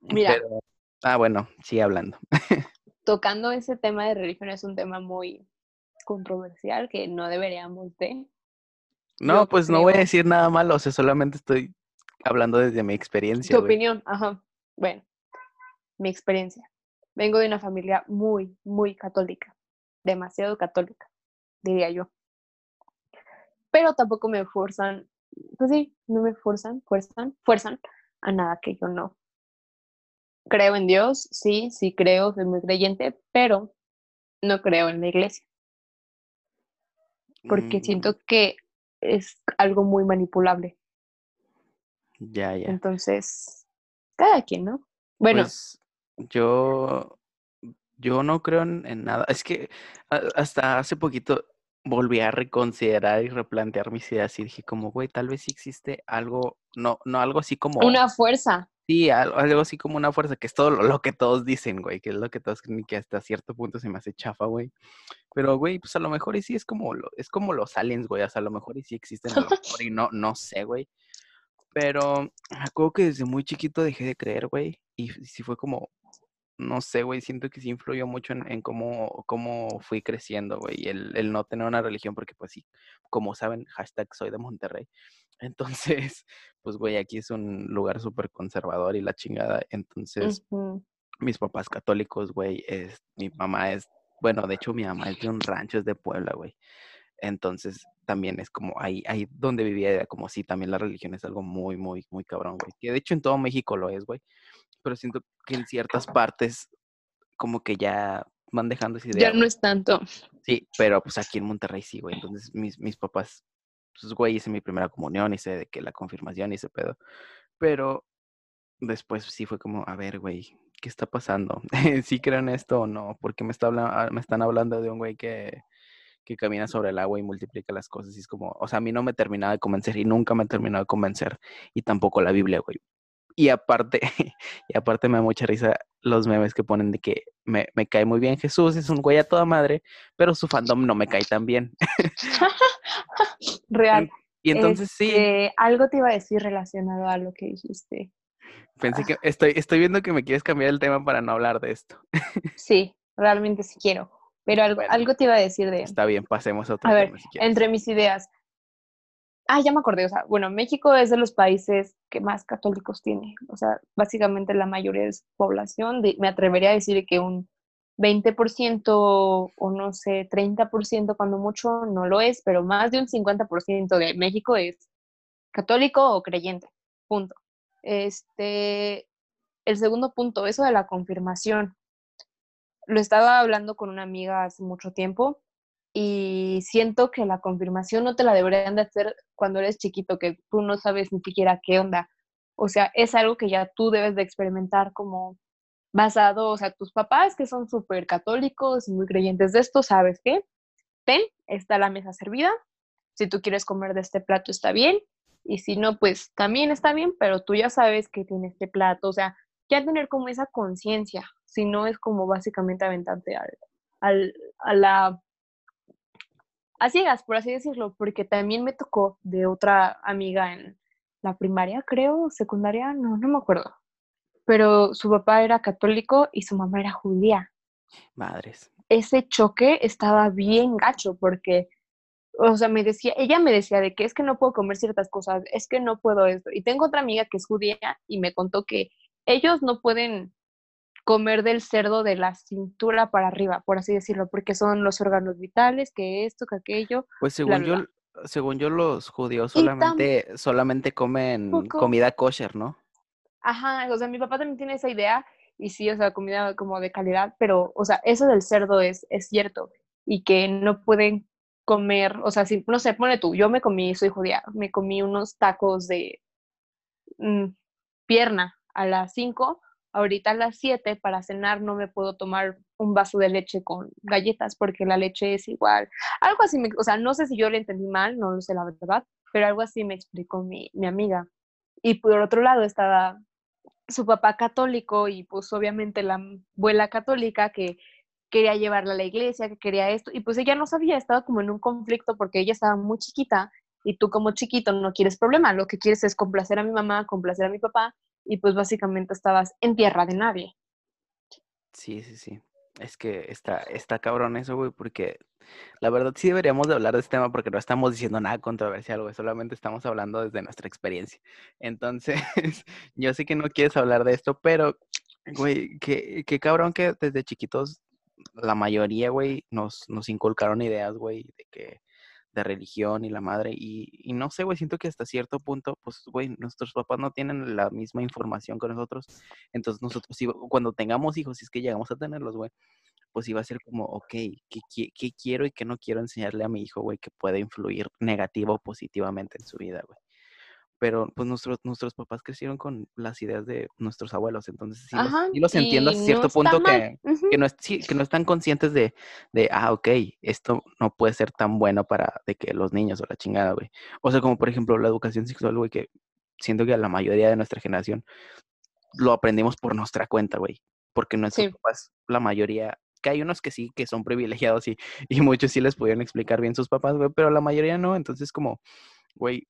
Mira, Pero- ah, bueno, sigue hablando. tocando ese tema de religión es un tema muy controversial que no deberíamos de. No, Yo pues no voy a decir nada malo, o sea, solamente estoy hablando desde mi experiencia. Tu güey. opinión, ajá. Bueno, mi experiencia. Vengo de una familia muy, muy católica. Demasiado católica, diría yo. Pero tampoco me forzan, pues sí, no me forzan, fuerzan, fuerzan a nada que yo no. Creo en Dios, sí, sí creo, soy muy creyente, pero no creo en la iglesia. porque Mm, siento que es algo muy manipulable. Ya, ya. Entonces, cada quien, ¿no? Bueno, Pues yo, yo no creo en, en nada. Es que hasta hace poquito volví a reconsiderar y replantear mis ideas y dije como, güey, tal vez sí existe algo, no, no algo así como, una fuerza. sí, algo, algo así como una fuerza, que es todo lo, lo que todos dicen, güey, que es lo que todos creen que hasta cierto punto se me hace chafa, güey. Pero, güey, pues a lo mejor y sí es como, lo, es como los aliens, güey, o sea, a lo mejor y sí existen, a lo mejor y no, no sé, güey. Pero me acuerdo que desde muy chiquito dejé de creer, güey. Y sí fue como, no sé, güey, siento que sí influyó mucho en, en cómo, cómo fui creciendo, güey. El, el no tener una religión, porque pues sí, como saben, hashtag soy de Monterrey. Entonces, pues, güey, aquí es un lugar súper conservador y la chingada. Entonces, mis papás católicos, güey, es, mi mamá es, bueno, de hecho mi mamá es de un rancho, es de Puebla, güey. Entonces también es como ahí, ahí donde vivía, era como sí, también la religión es algo muy, muy, muy cabrón, güey. Que de hecho en todo México lo es, güey. Pero siento que en ciertas partes como que ya van dejando esa idea. Ya no es tanto. Sí, pero pues aquí en Monterrey sí, güey. Entonces mis, mis papás, pues güey, hice mi primera comunión, hice de que la confirmación y ese pedo. Pero después sí fue como, a ver, güey, ¿qué está pasando? ¿Sí creen esto o no? Porque me, está habla- me están hablando de un güey que, que camina sobre el agua y multiplica las cosas. Y es como, o sea, a mí no me terminaba de convencer y nunca me terminó de convencer. Y tampoco la Biblia, güey. Y aparte, y aparte me da mucha risa los memes que ponen de que me, me cae muy bien Jesús, es un güey a toda madre, pero su fandom no me cae tan bien. Real. Y entonces sí, Este, Algo te iba a decir relacionado a lo que dijiste. pensé que estoy, estoy viendo que me quieres cambiar el tema para no hablar de esto. Sí, realmente sí quiero. Pero algo, Bueno, algo te iba a decir de, Está bien, pasemos a otro a ver, tema si quieres. entre mis ideas. Ah, ya me acordé, o sea, bueno, México es de los países que más católicos tiene. O sea, básicamente la mayoría de su población, me atrevería a decir que un 20% o no sé, 30% cuando mucho no lo es, pero más de un 50% de México es católico o creyente. Punto. Este, el segundo punto, eso de la confirmación. Lo estaba hablando con una amiga hace mucho tiempo y siento que la confirmación no te la deberían de hacer cuando eres chiquito, que tú no sabes ni siquiera qué onda. O sea, es algo que ya tú debes de experimentar como basado, o sea, tus papás que son súper católicos muy creyentes de esto, ¿sabes qué? Ten, está la mesa servida. Si tú quieres comer de este plato, está bien. Y si no, pues también está bien, pero tú ya sabes que tiene este plato. O sea, ya tener como esa conciencia. Si no, es como básicamente aventarte al, al, a la a ciegas, por así decirlo, porque también me tocó de otra amiga en la primaria, creo, secundaria, no, no me acuerdo. Pero su papá era católico y su mamá era judía. Madres. Ese choque estaba bien gacho porque, o sea, me decía, ella me decía de que es que no puedo comer ciertas cosas, es que no puedo esto. Y tengo otra amiga que es judía y me contó que ellos no pueden comer del cerdo de la cintura para arriba, por así decirlo, porque son los órganos vitales, que esto, que aquello. Pues según bla, yo, según yo, los judíos solamente, solamente comen comida kosher, ¿no? Ajá, o sea, mi papá también tiene esa idea y sí, o sea, comida como de calidad, pero, o sea, eso del cerdo es, es cierto y que no pueden comer, o sea, si, no sé, pone tú, yo me comí, soy judía, me comí unos tacos de mm, pierna a las 5, ahorita a las 7 para cenar no me puedo tomar un vaso de leche con galletas porque la leche es igual, algo así, me- o sea, no sé si yo le entendí mal, no lo sé la verdad, pero algo así me explicó mi, mi amiga. Y por otro lado estaba su papá católico y pues obviamente la abuela católica que quería llevarla a la iglesia, que quería esto, y pues ella no sabía, estaba como en un conflicto porque ella estaba muy chiquita y tú como chiquito no quieres problema, lo que quieres es complacer a mi mamá, complacer a mi papá y pues básicamente estabas en tierra de nadie. Sí, sí, sí. Es que está, está cabrón eso, güey, porque la verdad sí deberíamos de hablar de este tema porque no estamos diciendo nada controversial, güey, solamente estamos hablando desde nuestra experiencia. Entonces, yo sé que no quieres hablar de esto, pero, güey, qué, qué cabrón que desde chiquitos la mayoría, güey, nos, nos inculcaron ideas, güey, de que de religión y la madre, y, y no sé, güey, siento que hasta cierto punto, pues, güey, nuestros papás no tienen la misma información que nosotros, entonces nosotros, sí, cuando tengamos hijos, si es que llegamos a tenerlos, güey, pues iba a ser como, ok, ¿qué, qué quiero y qué no quiero enseñarle a mi hijo, güey, que puede influir negativa o positivamente en su vida, güey? Pero pues nuestros, nuestros papás crecieron con las ideas de nuestros abuelos, entonces sí, los, Ajá, sí los entiendo no cierto punto que, que no, es- sí, que no están conscientes de, de, ah, ok, esto no puede ser tan bueno para de que los niños o la chingada, güey. O sea, como por ejemplo la educación sexual, güey, que siento que a la mayoría de nuestra generación lo aprendimos por nuestra cuenta, güey. Porque nuestros Sí. papás, la mayoría, que hay unos que sí, que son privilegiados y, y muchos sí les pudieron explicar bien sus papás, güey, pero la mayoría no. Entonces, como, güey,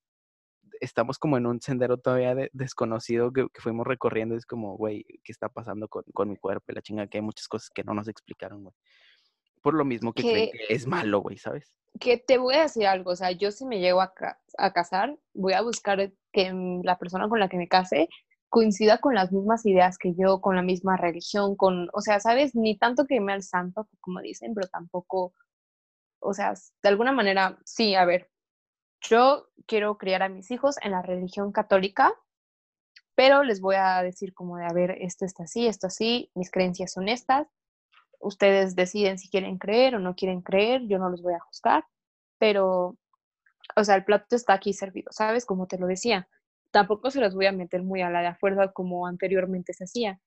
estamos como en un sendero todavía de- desconocido que, que fuimos recorriendo. Es como, güey, ¿qué está pasando con, con mi cuerpo? La chinga, que hay muchas cosas que no nos explicaron, güey. Por lo mismo que creen Que- que es malo, güey, ¿sabes? que te voy a decir algo, o sea, yo si me llego a, ca- a casar, voy a buscar que mm, la persona con la que me case coincida con las mismas ideas que yo, con la misma religión, con, o sea, sabes, ni tanto que me al santo, como dicen, pero tampoco, o sea, de alguna manera, sí, a ver, yo quiero criar a mis hijos en la religión católica, pero les voy a decir como de, a ver, esto está así, esto así, mis creencias son estas, ustedes deciden si quieren creer o no quieren creer, yo no los voy a juzgar, pero, o sea, el plato está aquí servido, ¿sabes? Como te lo decía, tampoco se los voy a meter muy a la de fuerza como anteriormente se hacía.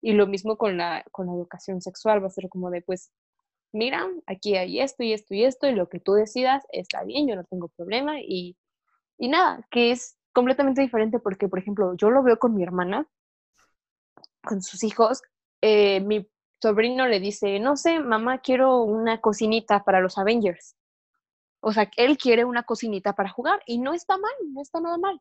Y lo mismo con la, con la educación sexual, va a ser como de, pues, mira, aquí hay esto y esto y esto, y lo que tú decidas está bien, yo no tengo problema, y, y nada, que es completamente diferente porque, por ejemplo, yo lo veo con mi hermana, con sus hijos, eh, mi sobrino le dice, no sé, mamá, quiero una cocinita para los Avengers. O sea, él quiere una cocinita para jugar y no está mal, no está nada mal.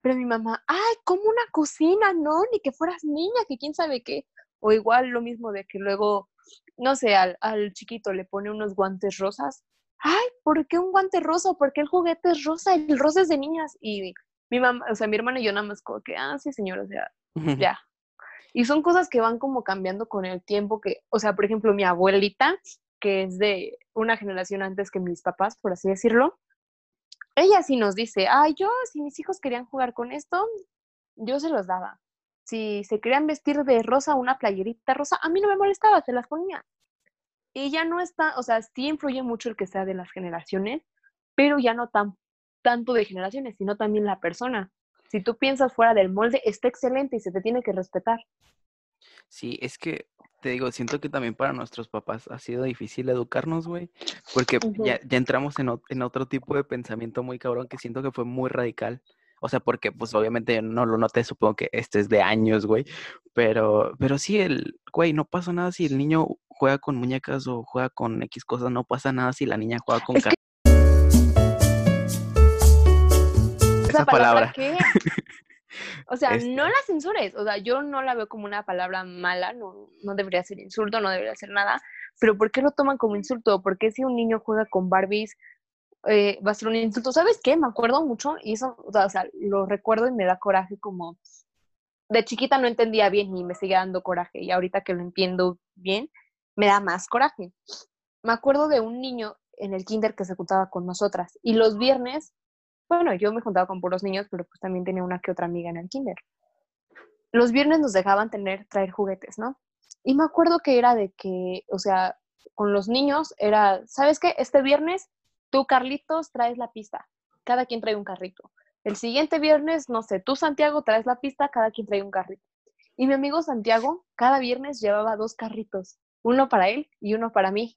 Pero mi mamá, ay, como una cocina, no, ni que fueras niña, que quién sabe qué. O igual lo mismo de que luego, no sé, al, al chiquito le pone unos guantes rosas. Ay, ¿por qué un guante rosa? ¿Por qué el juguete es rosa? El rosa es de niñas. Y mi mamá, o sea, mi hermana y yo nada más como que, ah, sí, señor, o sea, ya. Y son cosas que van como cambiando con el tiempo, que, o sea, por ejemplo, mi abuelita, que es de una generación antes que mis papás, por así decirlo, ella sí nos dice, ay, yo, si mis hijos querían jugar con esto, yo se los daba. Si se querían vestir de rosa, una playerita rosa, a mí no me molestaba, se las ponía. Y ya no está, o sea, sí influye mucho el que sea de las generaciones, pero ya no tan, tanto de generaciones, sino también la persona. Si tú piensas fuera del molde, está excelente y se te tiene que respetar. Sí, es que te digo, siento que también para nuestros papás ha sido difícil educarnos, güey, porque ya, ya entramos en, en otro tipo de pensamiento muy cabrón que siento que fue muy radical. O sea, porque pues obviamente no lo noté, supongo que este es de años, güey, pero, pero sí, el, güey, no pasa nada si el niño juega con muñecas o juega con X cosas, no pasa nada si la niña juega con Es que- ¿Esa palabra. qué? O sea, Este. no la censures. O sea, yo no la veo como una palabra mala, no, no debería ser insulto, no debería ser nada. Pero ¿por qué lo toman como insulto? ¿Por qué si un niño juega con Barbies eh, va a ser un insulto? ¿Sabes qué? Me acuerdo mucho y eso, o sea, lo recuerdo y me da coraje como... De chiquita no entendía bien y me sigue dando coraje. Y ahorita que lo entiendo bien, me da más coraje. Me acuerdo de un niño en el kinder que se juntaba con nosotras. Y los viernes bueno, yo me juntaba con puros niños, pero pues también tenía una que otra amiga en el kinder. Los viernes nos dejaban tener, traer juguetes, ¿no? Y me acuerdo que era de que, o sea, con los niños era, ¿sabes qué? Este viernes tú, Carlitos, traes la pista. Cada quien trae un carrito. El siguiente viernes, no sé, tú, Santiago, traes la pista, cada quien trae un carrito. Y mi amigo Santiago, cada viernes llevaba dos carritos, uno para él y uno para mí.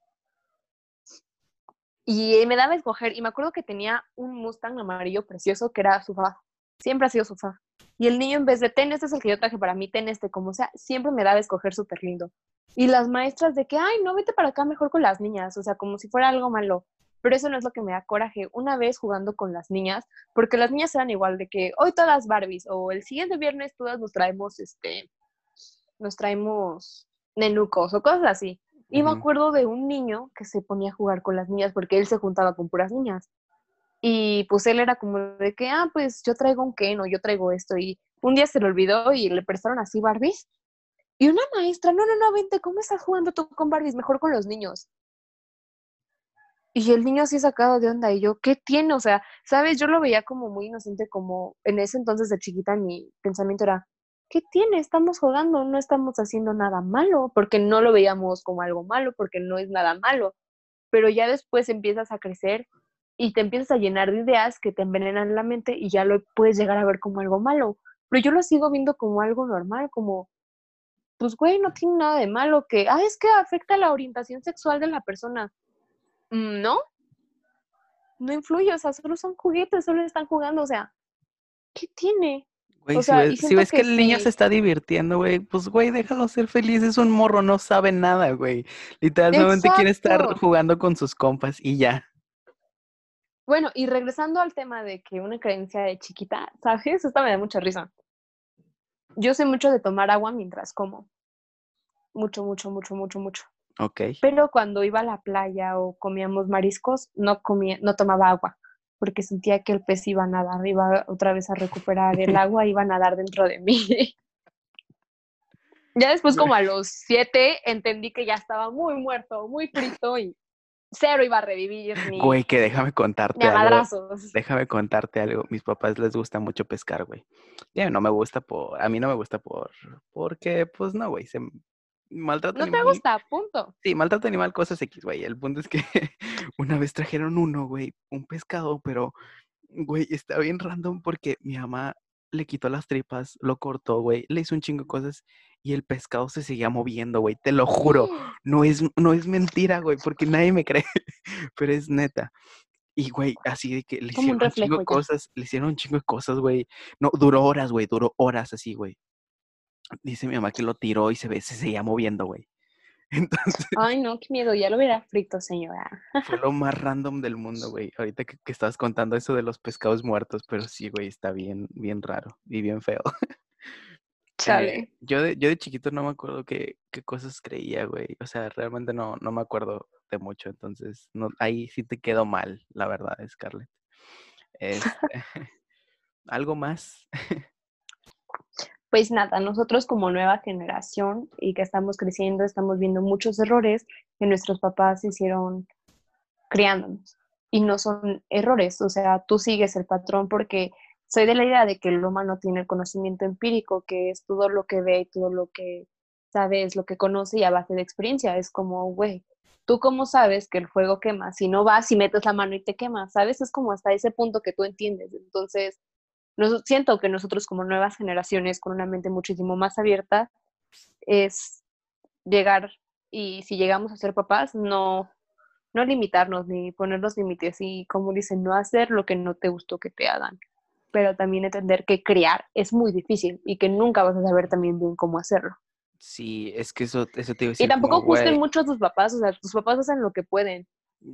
Y me daba a escoger, y me acuerdo que tenía un Mustang amarillo precioso que era su fa. Siempre ha sido su fa. Y el niño, en vez de ten, este es el que yo traje para mí, ten este, como sea, siempre me daba a escoger súper lindo. Y las maestras de que, ay, no, vete para acá mejor con las niñas, o sea, como si fuera algo malo. Pero eso no es lo que me da coraje. Una vez jugando con las niñas, porque las niñas eran igual de que hoy todas Barbies, o el siguiente viernes todas nos traemos, este, nos traemos nenucos o cosas así. Y me Ujú. acuerdo de un niño que se ponía a jugar con las niñas porque él se juntaba con puras niñas. Y pues él era como de que, ah, pues yo traigo un Ken o yo traigo esto. Y un día se le olvidó y le prestaron así Barbies. Y una maestra, no, no, no, vente, ¿cómo estás jugando tú con Barbies? Mejor con los niños. Y el niño así sacado de onda. Y yo, ¿qué tiene? O sea, ¿sabes? Yo lo veía como muy inocente, como en ese entonces de chiquita mi pensamiento era, ¿qué tiene? Estamos jugando, no estamos haciendo nada malo, porque no lo veíamos como algo malo, porque no es nada malo. Pero ya después empiezas a crecer y te empiezas a llenar de ideas que te envenenan la mente y ya lo puedes llegar a ver como algo malo. Pero yo lo sigo viendo como algo normal, como, pues, güey, no tiene nada de malo que, ah, es que afecta la orientación sexual de la persona. Mm, no, no influye, o sea, solo son juguetes, solo están jugando, o sea, ¿qué tiene? Güey, O si sea, ves, si ves que que el niño se está divirtiendo, güey, pues, güey, déjalo ser feliz, es un morro, no sabe nada, güey. Literalmente quiere estar jugando con sus compas y ya. Bueno, y regresando al tema de que una creencia de chiquita, ¿sabes? Esta me da mucha risa. Yo sé mucho de tomar agua mientras como. Mucho, mucho, mucho, mucho, mucho. Ok. Pero cuando iba a la playa o comíamos mariscos, no comía, no tomaba agua, porque sentía que el pez iba a nadar, iba otra vez a recuperar el agua, iba a nadar dentro de mí. ya después, como a los siete, entendí que ya estaba muy muerto, muy frito y cero iba a revivir ni, Güey, que déjame ni contarte a algo. Déjame contarte algo. Mis papás les gusta mucho pescar, güey. Ya no me gusta por, a mí no me gusta por, porque, pues no, güey, se maltrata No te animal. gusta, punto. Sí, maltrato animal, cosas X, güey. El punto es que una vez trajeron uno, güey, un pescado, pero, güey, está bien random porque mi mamá le quitó las tripas, lo cortó, güey, le hizo un chingo de cosas y el pescado se seguía moviendo, güey. Te lo juro, no es, no es mentira, güey, porque nadie me cree, pero es neta. Y, güey, así de que le Como un hicieron un chingo de cosas, le hicieron un chingo de cosas, güey. No, duró horas, güey, duró horas así, güey. Dice mi mamá que lo tiró y se ve, se seguía moviendo, güey. Entonces, Ay, no, qué miedo, ya lo hubiera frito, señora. fue lo más random del mundo, güey. Ahorita que, que estabas contando eso de los pescados muertos, pero sí, güey, está bien, bien raro y bien feo. Eh, Chale. yo, de, yo de chiquito no me acuerdo qué, qué cosas creía, güey. O sea, realmente no, no me acuerdo de mucho, entonces no, ahí sí te quedó mal, la verdad, Scarlett. Este, ¿Algo más? Pues nada, nosotros como nueva generación y que estamos creciendo, estamos viendo muchos errores que nuestros papás hicieron criándonos. Y no son errores, o sea, tú sigues el patrón porque soy de la idea de que el humano tiene el conocimiento empírico, que es todo lo que ve todo lo que sabe, es lo que conoce y a base de experiencia. Es como, güey, ¿tú cómo sabes que el fuego quema? Si no vas y metes la mano y te quema, ¿sabes? Es como hasta ese punto que tú entiendes. Entonces, nos, siento que nosotros como nuevas generaciones, con una mente muchísimo más abierta, es llegar y si llegamos a ser papás, no, no limitarnos ni poner los límites y como dicen, no hacer lo que no te gustó que te hagan, pero también entender que criar es muy difícil y que nunca vas a saber también bien cómo hacerlo. Sí, es que eso, eso te iba a Y decir. tampoco como, juzguen mucho a tus papás, o sea, tus papás hacen lo que pueden.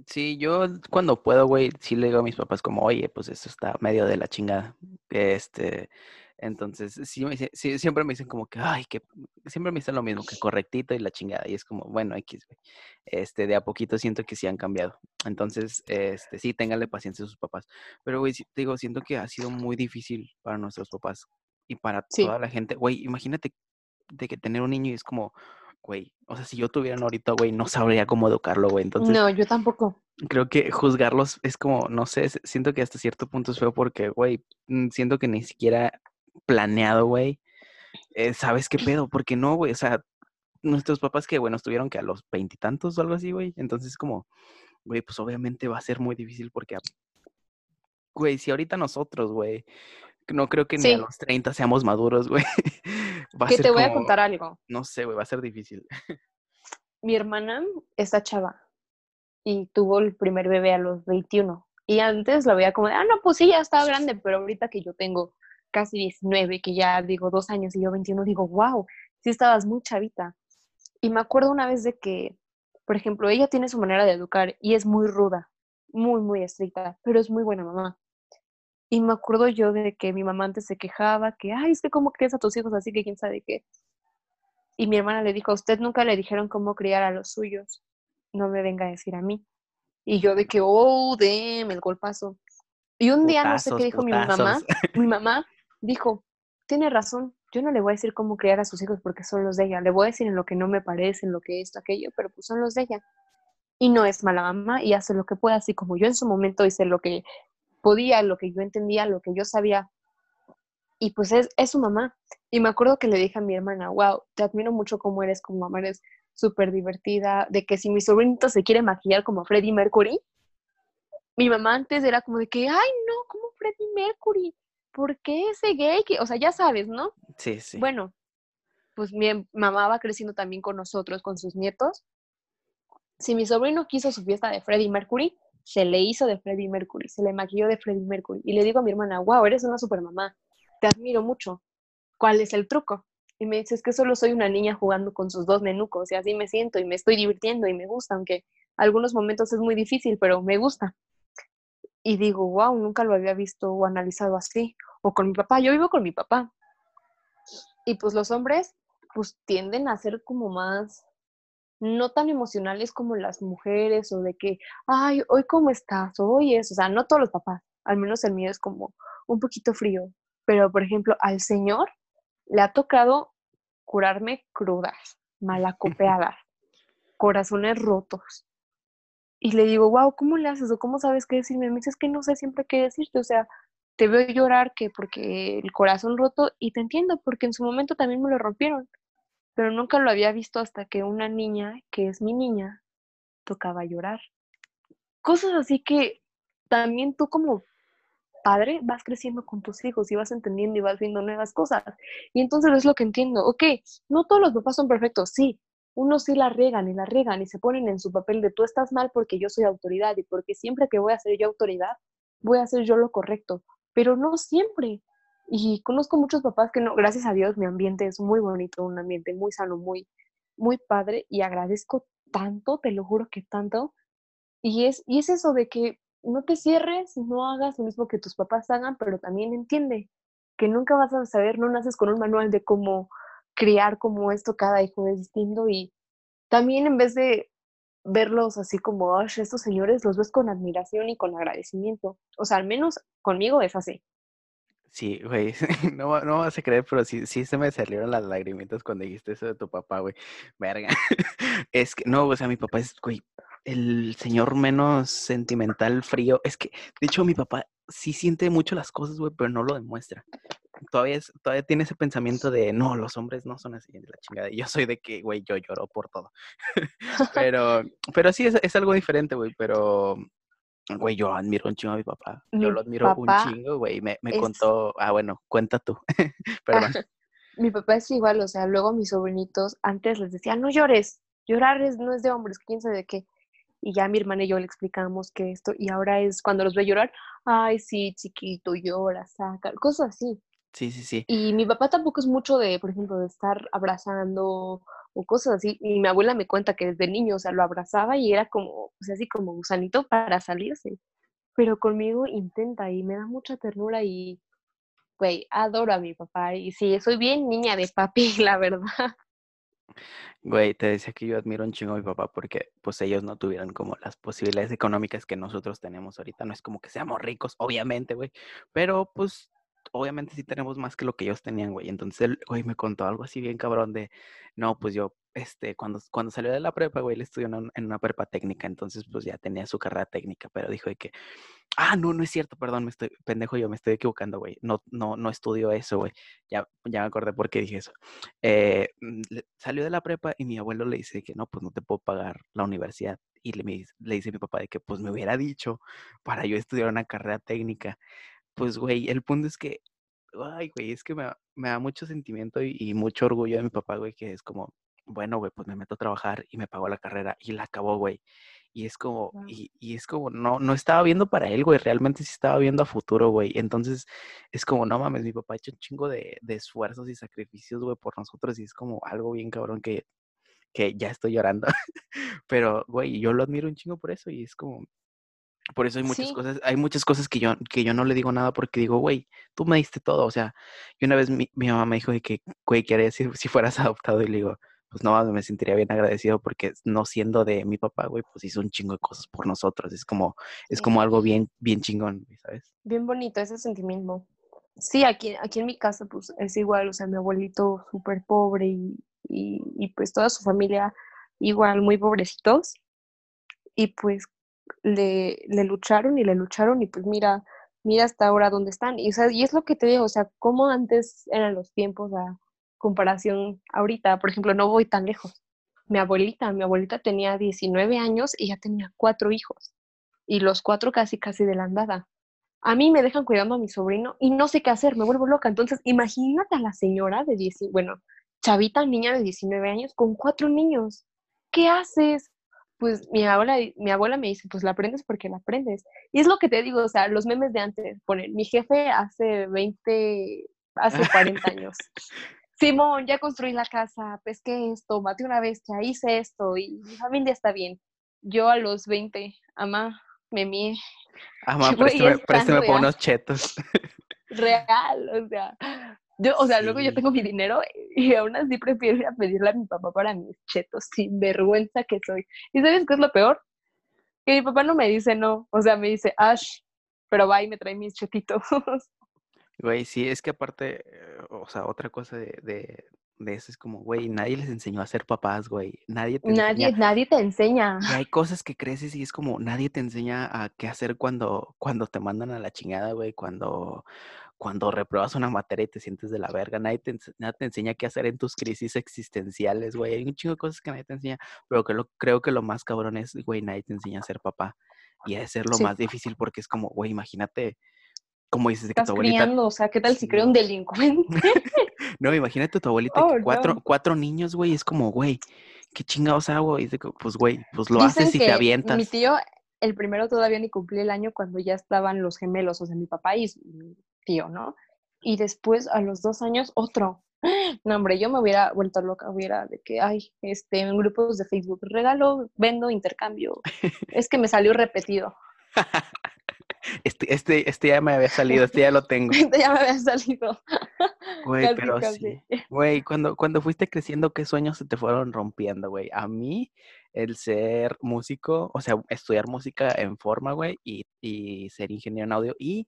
Sí, yo cuando puedo, güey, sí le digo a mis papás como, oye, pues eso está medio de la chingada. Este, entonces, sí, me sí, siempre me dicen como que, ay, que siempre me dicen lo mismo, que correctito y la chingada. Y es como, bueno, X, güey. Este, de a poquito siento que sí han cambiado. Entonces, este, sí, ténganle paciencia a sus papás. Pero, güey, sí, digo, siento que ha sido muy difícil para nuestros papás y para Sí. toda la gente. Güey, imagínate de que tener un niño y es como, güey, o sea, si yo tuviera ahorita, güey, no sabría cómo educarlo, güey. Entonces, no, yo tampoco. creo que juzgarlos es como, no sé, siento que hasta cierto punto es feo porque, güey, mm, siento que ni siquiera planeado, güey, eh, sabes qué pedo, porque no, güey, o sea, nuestros papás que, bueno, estuvieron que a los veintitantos o algo así, güey, entonces como, güey, pues obviamente va a ser muy difícil porque, güey, si ahorita nosotros, güey, no creo que ni a los 30 seamos maduros, güey, va a Que te voy a contar algo. no sé, güey, va a ser difícil. mi hermana está chava y tuvo el primer bebé a los 21. Y antes la veía como de, ah, no, pues sí, ya estaba grande, pero ahorita que yo tengo casi 19, que ya digo dos años y yo 21, digo, wow, sí estabas muy chavita. Y me acuerdo una vez de que, por ejemplo, ella tiene su manera de educar y es muy ruda, muy, muy estricta, pero es muy buena mamá. Y me acuerdo yo de que mi mamá antes se quejaba que, ay, es que cómo crías a tus hijos así que quién sabe qué. Y mi hermana le dijo, a usted nunca le dijeron cómo criar a los suyos. No me venga a decir a mí. Y yo de que, oh, damn, el golpazo. Y un día no sé qué dijo mi mamá. Mi mamá dijo, tiene razón, yo no le voy a decir cómo criar a sus hijos porque son los de ella. Le voy a decir en lo que no me parece, en lo que esto, aquello, pero pues son los de ella. Y no es mala mamá y hace lo que puede, así como yo en su momento hice lo que podía, lo que yo entendía, lo que yo sabía. y pues es, es su mamá. Y me acuerdo que le dije a mi hermana, wow, te admiro mucho como eres como mamá, eres súper divertida, de que si mi sobrinito se quiere maquillar como Freddie Mercury, mi mamá antes era como de que, ay, no, como Freddie Mercury, ¿por qué ese gay? O sea, ya sabes, ¿no? Sí, sí. Bueno, pues mi mamá va creciendo también con nosotros, con sus nietos. Si mi sobrino quiso su fiesta de Freddie Mercury, se le hizo de Freddie Mercury, se le maquilló de Freddie Mercury. Y le digo a mi hermana, wow, eres una super mamá, te admiro mucho. ¿Cuál es el truco? Y me dice, es que solo soy una niña jugando con sus dos nenucos y así me siento y me estoy divirtiendo y me gusta, aunque algunos momentos es muy difícil, pero me gusta. Y digo, wow, nunca lo había visto o analizado así. O con mi papá, yo vivo con mi papá. Y pues los hombres, pues tienden a ser como más, no tan emocionales como las mujeres o de que, ay, hoy cómo estás, hoy es, o sea, no todos los papás, al menos el mío es como un poquito frío. Pero, por ejemplo, al Señor le ha tocado curarme crudas, malacopeadas, corazones rotos, y le digo, wow, ¿cómo le haces o cómo sabes qué decirme? Me dice, es que no sé siempre qué decirte, o sea, te veo llorar que porque el corazón roto y te entiendo porque en su momento también me lo rompieron, pero nunca lo había visto hasta que una niña, que es mi niña, tocaba llorar. Cosas así que también tú como padre vas creciendo con tus hijos y vas entendiendo y vas viendo nuevas cosas. Y entonces es lo que entiendo, ok, no todos los papás son perfectos, sí, unos sí la regan y la regan y se ponen en su papel de tú estás mal porque yo soy autoridad y porque siempre que voy a ser yo autoridad, voy a hacer yo lo correcto, pero no siempre. Y conozco muchos papás que no, gracias a Dios mi ambiente es muy bonito, un ambiente muy sano, muy, muy padre y agradezco tanto, te lo juro que tanto. Y es, y es eso de que no te cierres, no hagas lo mismo que tus papás hagan, pero también entiende que nunca vas a saber, no naces con un manual de cómo criar como esto, cada hijo es distinto y también en vez de verlos así como, estos señores los ves con admiración y con agradecimiento. O sea, al menos conmigo es así. Sí, güey, no, no vas a creer, pero sí, sí se me salieron las lagrimitas cuando dijiste eso de tu papá, güey. Verga. Es que, no, o sea, mi papá es, güey, el señor menos sentimental, frío. Es que, de hecho, mi papá sí siente mucho las cosas, güey, pero no lo demuestra todavía, todavía tiene ese pensamiento de, no, los hombres no son así, de la chingada. Yo soy de que, güey, yo lloro por todo. pero, pero sí, es, es algo diferente, güey, pero, güey, yo admiro un chingo a mi papá. Yo lo admiro un chingo, güey. Me, me contó, ah, bueno, cuenta tú. Perdón. mi papá es igual, o sea, luego mis sobrinitos antes les decía, no llores, llorar es, no es de hombres, quién sabe de qué. Y ya mi hermana y yo le explicamos que esto, y ahora es cuando los ve llorar, ay, sí, chiquito, llora, saca, cosas así. Sí, sí, sí. Y mi papá tampoco es mucho de, por ejemplo, de estar abrazando o cosas así. Y mi abuela me cuenta que desde niño, o sea, lo abrazaba y era como, o sea, así como gusanito para salirse. Pero conmigo intenta y me da mucha ternura y, güey, adoro a mi papá. Y sí, soy bien niña de papi, la verdad. Güey, te decía que yo admiro un chingo a mi papá porque pues ellos no tuvieron como las posibilidades económicas que nosotros tenemos ahorita. No es como que seamos ricos, obviamente, güey. Pero pues obviamente sí tenemos más que lo que ellos tenían, güey. Entonces él, güey, me contó algo así bien cabrón de, no, pues yo, este, cuando, cuando salió de la prepa, güey, él estudió en, una prepa técnica, entonces pues ya tenía su carrera técnica, pero dijo de que, ah, no, no es cierto, perdón, me estoy, pendejo yo, me estoy equivocando, güey. No, no, no estudió eso, güey. Ya, ya me acordé por qué dije eso. Eh, mm, salió de la prepa y mi abuelo le dice que no, pues no te puedo pagar la universidad. Y le, le dice a mi papá de que pues me hubiera dicho para yo estudiar una carrera técnica pues, güey, el punto es que, ay, güey, es que me, da mucho sentimiento y, mucho orgullo de mi papá, güey, que es como, bueno, güey, pues me meto a trabajar y me pagó la carrera y la acabó, güey. Y es como, y, y, es como, no, no estaba viendo para él, güey, realmente sí estaba viendo a futuro, güey. Entonces, es como, no mames, mi papá ha hecho un chingo de, de esfuerzos y sacrificios, güey, por nosotros y es como algo bien cabrón que, que ya estoy llorando. Pero, güey, yo lo admiro un chingo por eso y es como, por eso hay muchas cosas, hay muchas cosas que yo, que yo no le digo nada porque digo, güey, tú me diste todo. O sea, y una vez mi, mamá me dijo de que, güey, ¿qué harías si, si fueras adoptado? Y le digo, pues no, me sentiría bien agradecido porque no siendo de mi papá, güey, pues hizo un chingo de cosas por nosotros. Es como, es como algo bien, bien chingón, ¿sabes? Bien bonito ese sentimiento. Sí, aquí, aquí en mi casa, pues es igual, o sea, mi abuelito súper pobre y, y, y pues toda su familia igual muy pobrecitos. Y pues le, le lucharon y le lucharon y pues mira, mira hasta ahora dónde están. Y, o sea, y es lo que te digo, o sea, cómo antes eran los tiempos a comparación ahorita. Por ejemplo, no voy tan lejos. Mi abuelita, mi abuelita tenía 19 años y ya tenía cuatro hijos. Y los cuatro casi, casi de la andada. A mí me dejan cuidando a mi sobrino y no sé qué hacer, me vuelvo loca. Entonces, imagínate a la señora de 10, bueno, chavita niña de 19 años con cuatro niños. ¿Qué haces? Pues mi abuela, mi abuela me dice, pues la aprendes porque la aprendes. Y es lo que te digo, o sea, los memes de antes, ponen, mi jefe hace 20, hace 40 años. Simón, ya construí la casa, pesqué esto, maté una bestia, hice esto y mi familia está bien. Yo a los 20, ama, me mie. Ama, préstame, préstame por unos chetos. Real, o sea, yo, o sea, luego yo tengo mi dinero y aún así prefiero ir a pedirle a mi papá para mis chetos, sin vergüenza que soy. ¿Y sabes qué es lo peor? Que mi papá no me dice no, o sea, me dice, Ash, pero va y me trae mis chetitos. Güey, sí, es que aparte, eh, o sea, otra cosa de, de, de eso es como, güey, nadie les enseñó a ser papás, güey. Nadie te nadie, enseña. nadie te enseña. Y hay cosas que creces y es como, nadie te enseña a qué hacer cuando, cuando te mandan a la chingada, güey, cuando, cuando repruebas una materia y te sientes de la verga. Nadie te, ense- nadie te enseña qué hacer en tus crisis existenciales, güey. Hay un chingo de cosas que nadie te enseña, pero que lo, creo que lo más cabrón es, güey, nadie te enseña a ser papá. Y de ser lo Sí. más difícil porque es como, güey, imagínate, como dices, de que Estás tu abuelita... criando, o sea, ¿qué tal si Sí. creo un delincuente? No, imagínate tu abuelita Oh, que cuatro, no. cuatro niños, güey, es como, güey, ¿qué chingados hago? Y dice, pues, güey, pues lo Dicen haces y te avientas. Mi tío, el primero todavía ni cumplía el año cuando ya estaban los gemelos, o sea, mi papá y tío, ¿no? Y después, a los dos años, otro. No, hombre, yo me hubiera vuelto loca, hubiera de que, ay, este, en grupos de Facebook, regalo, vendo, intercambio. Es que me salió repetido. Este, este, este ya me había salido, este ya lo tengo. ya me había salido. Güey, Casi, pero casi. sí. Güey, cuando, cuando fuiste creciendo, ¿qué sueños se te fueron rompiendo, güey? A mí, el ser músico, o sea, estudiar música en forma, güey, y, y ser ingeniero en audio y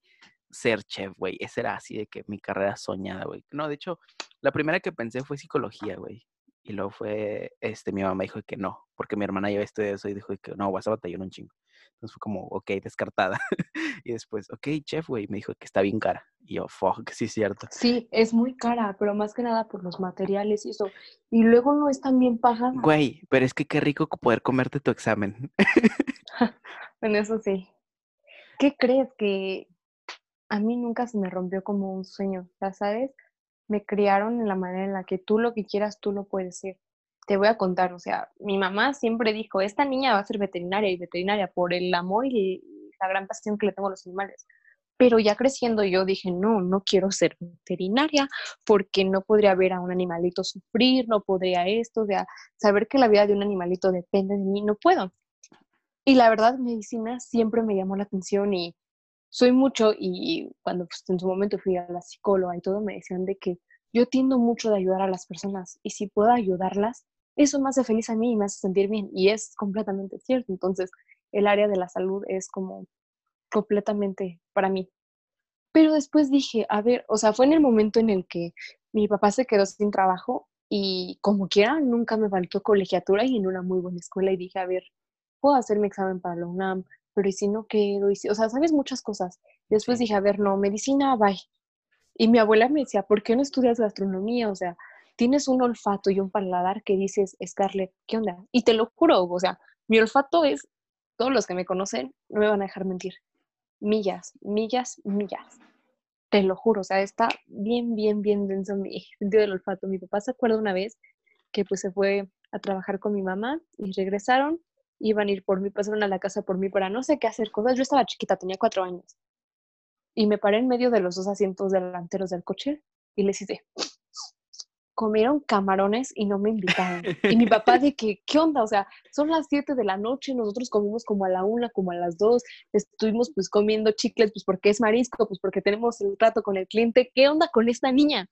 ser chef, güey. Esa era así de que mi carrera soñada, güey. No, de hecho, la primera que pensé fue psicología, güey. Y luego fue, este, mi mamá dijo que no, porque mi hermana ya estudiado eso y dijo que no, vas a batallar un chingo. Entonces fue como, ok, descartada. y después, ok, chef, güey, me dijo que está bien cara. Y yo, fuck, sí es cierto. Sí, es muy cara, pero más que nada por los materiales y eso. Y luego no es tan bien pagada. Güey, pero es que qué rico poder comerte tu examen. En eso sí. ¿Qué crees que a mí nunca se me rompió como un sueño? Ya sabes, me criaron en la manera en la que tú lo que quieras, tú lo puedes ser. Te voy a contar, o sea, mi mamá siempre dijo, esta niña va a ser veterinaria y veterinaria por el amor y la gran pasión que le tengo a los animales. Pero ya creciendo yo dije, no, no quiero ser veterinaria porque no podría ver a un animalito sufrir, no podría esto, o sea, saber que la vida de un animalito depende de mí, no puedo. Y la verdad, medicina siempre me llamó la atención y soy mucho, y cuando pues, en su momento fui a la psicóloga y todo, me decían de que yo tiendo mucho de ayudar a las personas y si puedo ayudarlas, eso me hace feliz a mí y me hace sentir bien. Y es completamente cierto. Entonces, el área de la salud es como completamente para mí. Pero después dije, a ver, o sea, fue en el momento en el que mi papá se quedó sin trabajo y como quiera, nunca me faltó colegiatura y en una muy buena escuela y dije, a ver, puedo hacer mi examen para la UNAM, pero ¿y si no quedo? Y si, o sea, sabes muchas cosas. Después dije, a ver, no, medicina, bye. Y mi abuela me decía, ¿por qué no estudias gastronomía? O sea, tienes un olfato y un paladar que dices, Scarlett, ¿qué onda? Y te lo juro, o sea, mi olfato es, todos los que me conocen no me van a dejar mentir, millas, millas, millas. Te lo juro, o sea, está bien, bien, bien denso mi sentido del olfato. Mi papá se acuerda una vez que pues se fue a trabajar con mi mamá y regresaron, iban a ir por mí, pasaron a la casa por mí para no sé qué hacer cosas. Yo estaba chiquita, tenía cuatro años. Y me paré en medio de los dos asientos delanteros del coche y les hice, comieron camarones y no me invitaron. Y mi papá de que, ¿qué onda? O sea, son las 7 de la noche, nosotros comimos como a la una, como a las 2, estuvimos pues comiendo chicles, pues porque es marisco, pues porque tenemos el trato con el cliente, ¿qué onda con esta niña?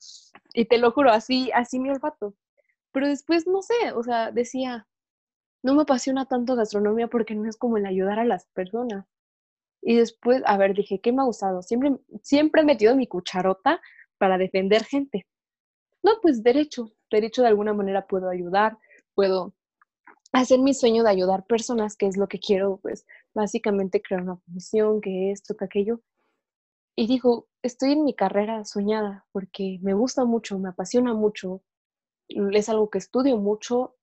Y te lo juro, así, así mi olfato. Pero después, no sé, o sea, decía, no me apasiona tanto gastronomía porque no es como el ayudar a las personas. Y después, a ver, dije, ¿qué me ha gustado? Siempre, siempre he metido mi cucharota para defender gente. No, pues derecho, derecho de alguna manera puedo ayudar, puedo hacer mi sueño de ayudar personas, que es lo que quiero, pues básicamente crear una función, que esto, que aquello. y digo, estoy en mi carrera soñada porque me gusta mucho, me apasiona mucho, es algo que estudio mucho